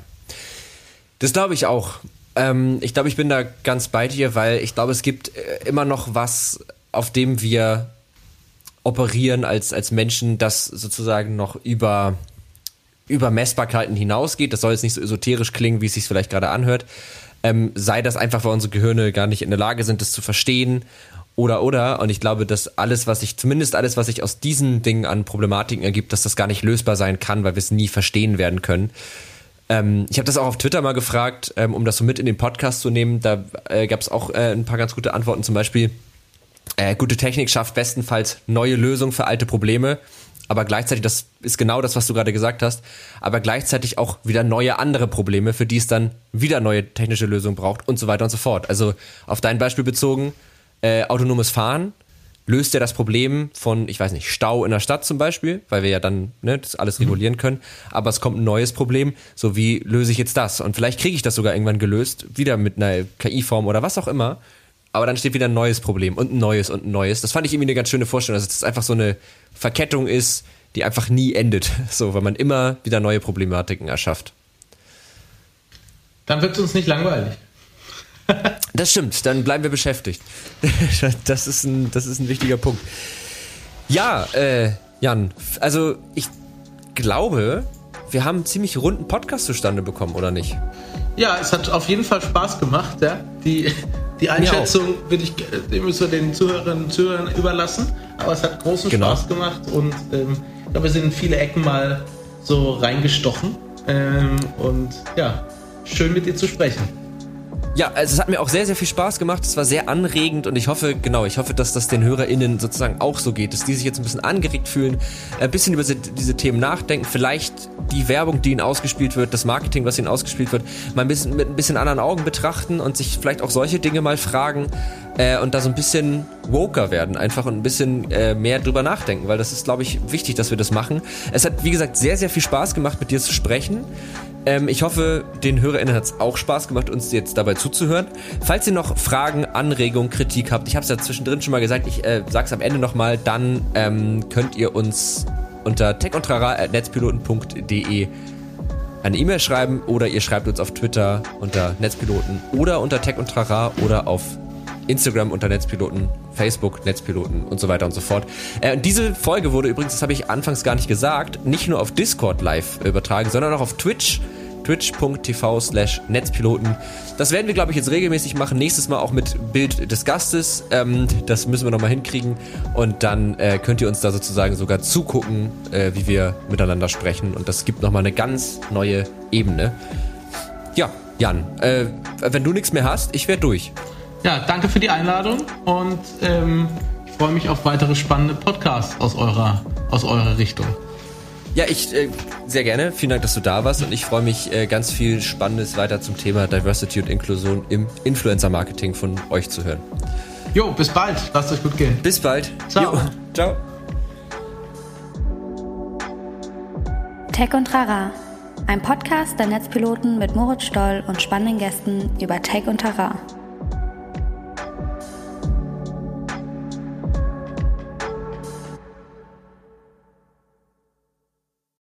das glaube ich auch. Ähm, ich glaube, ich bin da ganz bei dir, weil ich glaube, es gibt äh, immer noch was, auf dem wir operieren als, als Menschen, das sozusagen noch über, über Messbarkeiten hinausgeht. Das soll jetzt nicht so esoterisch klingen, wie es sich vielleicht gerade anhört. Ähm, sei das einfach, weil unsere Gehirne gar nicht in der Lage sind, das zu verstehen oder oder. Und ich glaube, dass alles, was sich, zumindest alles, was sich aus diesen Dingen an Problematiken ergibt, dass das gar nicht lösbar sein kann, weil wir es nie verstehen werden können. Ähm, ich habe das auch auf Twitter mal gefragt, ähm, um das so mit in den Podcast zu nehmen. Da äh, gab es auch äh, ein paar ganz gute Antworten. Zum Beispiel, äh, gute Technik schafft bestenfalls neue Lösungen für alte Probleme. Aber gleichzeitig, das ist genau das, was du gerade gesagt hast, aber gleichzeitig auch wieder neue andere Probleme, für die es dann wieder neue technische Lösungen braucht und so weiter und so fort. Also auf dein Beispiel bezogen, äh, autonomes Fahren löst ja das Problem von, ich weiß nicht, Stau in der Stadt zum Beispiel, weil wir ja dann ne, das alles mhm. regulieren können. Aber es kommt ein neues Problem, so wie löse ich jetzt das? Und vielleicht kriege ich das sogar irgendwann gelöst, wieder mit einer KI-Form oder was auch immer. Aber dann steht wieder ein neues Problem und ein neues und ein neues. Das fand ich irgendwie eine ganz schöne Vorstellung, dass es einfach so eine Verkettung ist, die einfach nie endet. So, weil man immer wieder neue Problematiken erschafft. Dann wird es uns nicht langweilig. Das stimmt, dann bleiben wir beschäftigt. Das ist ein, das ist ein wichtiger Punkt. Ja, äh, Jan, also ich glaube, wir haben einen ziemlich runden Podcast zustande bekommen, oder nicht? Ja, es hat auf jeden Fall Spaß gemacht. Ja? Die, die Einschätzung würde ich dem müssen wir den Zuhörerinnen und Zuhörern überlassen. Aber es hat großen genau. Spaß gemacht und ähm, ich glaube, wir sind in viele Ecken mal so reingestochen. Ähm, und ja, schön mit dir zu sprechen. Ja, also es hat mir auch sehr, sehr viel Spaß gemacht. Es war sehr anregend und ich hoffe, genau, ich hoffe, dass das den HörerInnen sozusagen auch so geht, dass die sich jetzt ein bisschen angeregt fühlen, ein bisschen über diese Themen nachdenken, vielleicht die Werbung, die ihnen ausgespielt wird, das Marketing, was ihnen ausgespielt wird, mal ein bisschen mit ein bisschen anderen Augen betrachten und sich vielleicht auch solche Dinge mal fragen äh, und da so ein bisschen woker werden einfach und ein bisschen äh, mehr drüber nachdenken, weil das ist, glaube ich, wichtig, dass wir das machen. Es hat, wie gesagt, sehr, sehr viel Spaß gemacht, mit dir zu sprechen. Ähm, ich hoffe, den HörerInnen hat es auch Spaß gemacht, uns jetzt dabei zuzuhören. Falls ihr noch Fragen, Anregungen, Kritik habt, ich habe es ja zwischendrin schon mal gesagt, ich äh, sage es am Ende nochmal, dann ähm, könnt ihr uns unter techundtrara.netzpiloten.de eine E-Mail schreiben oder ihr schreibt uns auf Twitter unter Netzpiloten oder unter Tech oder auf Instagram unter Netzpiloten, Facebook Netzpiloten und so weiter und so fort. Äh, diese Folge wurde übrigens, das habe ich anfangs gar nicht gesagt, nicht nur auf Discord live übertragen, sondern auch auf Twitch twitch.tv slash Netzpiloten. Das werden wir, glaube ich, jetzt regelmäßig machen. Nächstes Mal auch mit Bild des Gastes. Ähm, das müssen wir nochmal hinkriegen. Und dann äh, könnt ihr uns da sozusagen sogar zugucken, äh, wie wir miteinander sprechen. Und das gibt nochmal eine ganz neue Ebene. Ja, Jan, äh, wenn du nichts mehr hast, ich werde durch. Ja, danke für die Einladung und ähm, ich freue mich auf weitere spannende Podcasts aus eurer, aus eurer Richtung. Ja, ich äh, sehr gerne. Vielen Dank, dass du da warst und ich freue mich äh, ganz viel Spannendes weiter zum Thema Diversity und Inklusion im Influencer-Marketing von euch zu hören. Jo, bis bald. Lasst euch gut gehen. Bis bald. Ciao. Jo. Ciao. Tech und Rara. Ein Podcast der Netzpiloten mit Moritz Stoll und spannenden Gästen über Tech und Terrain.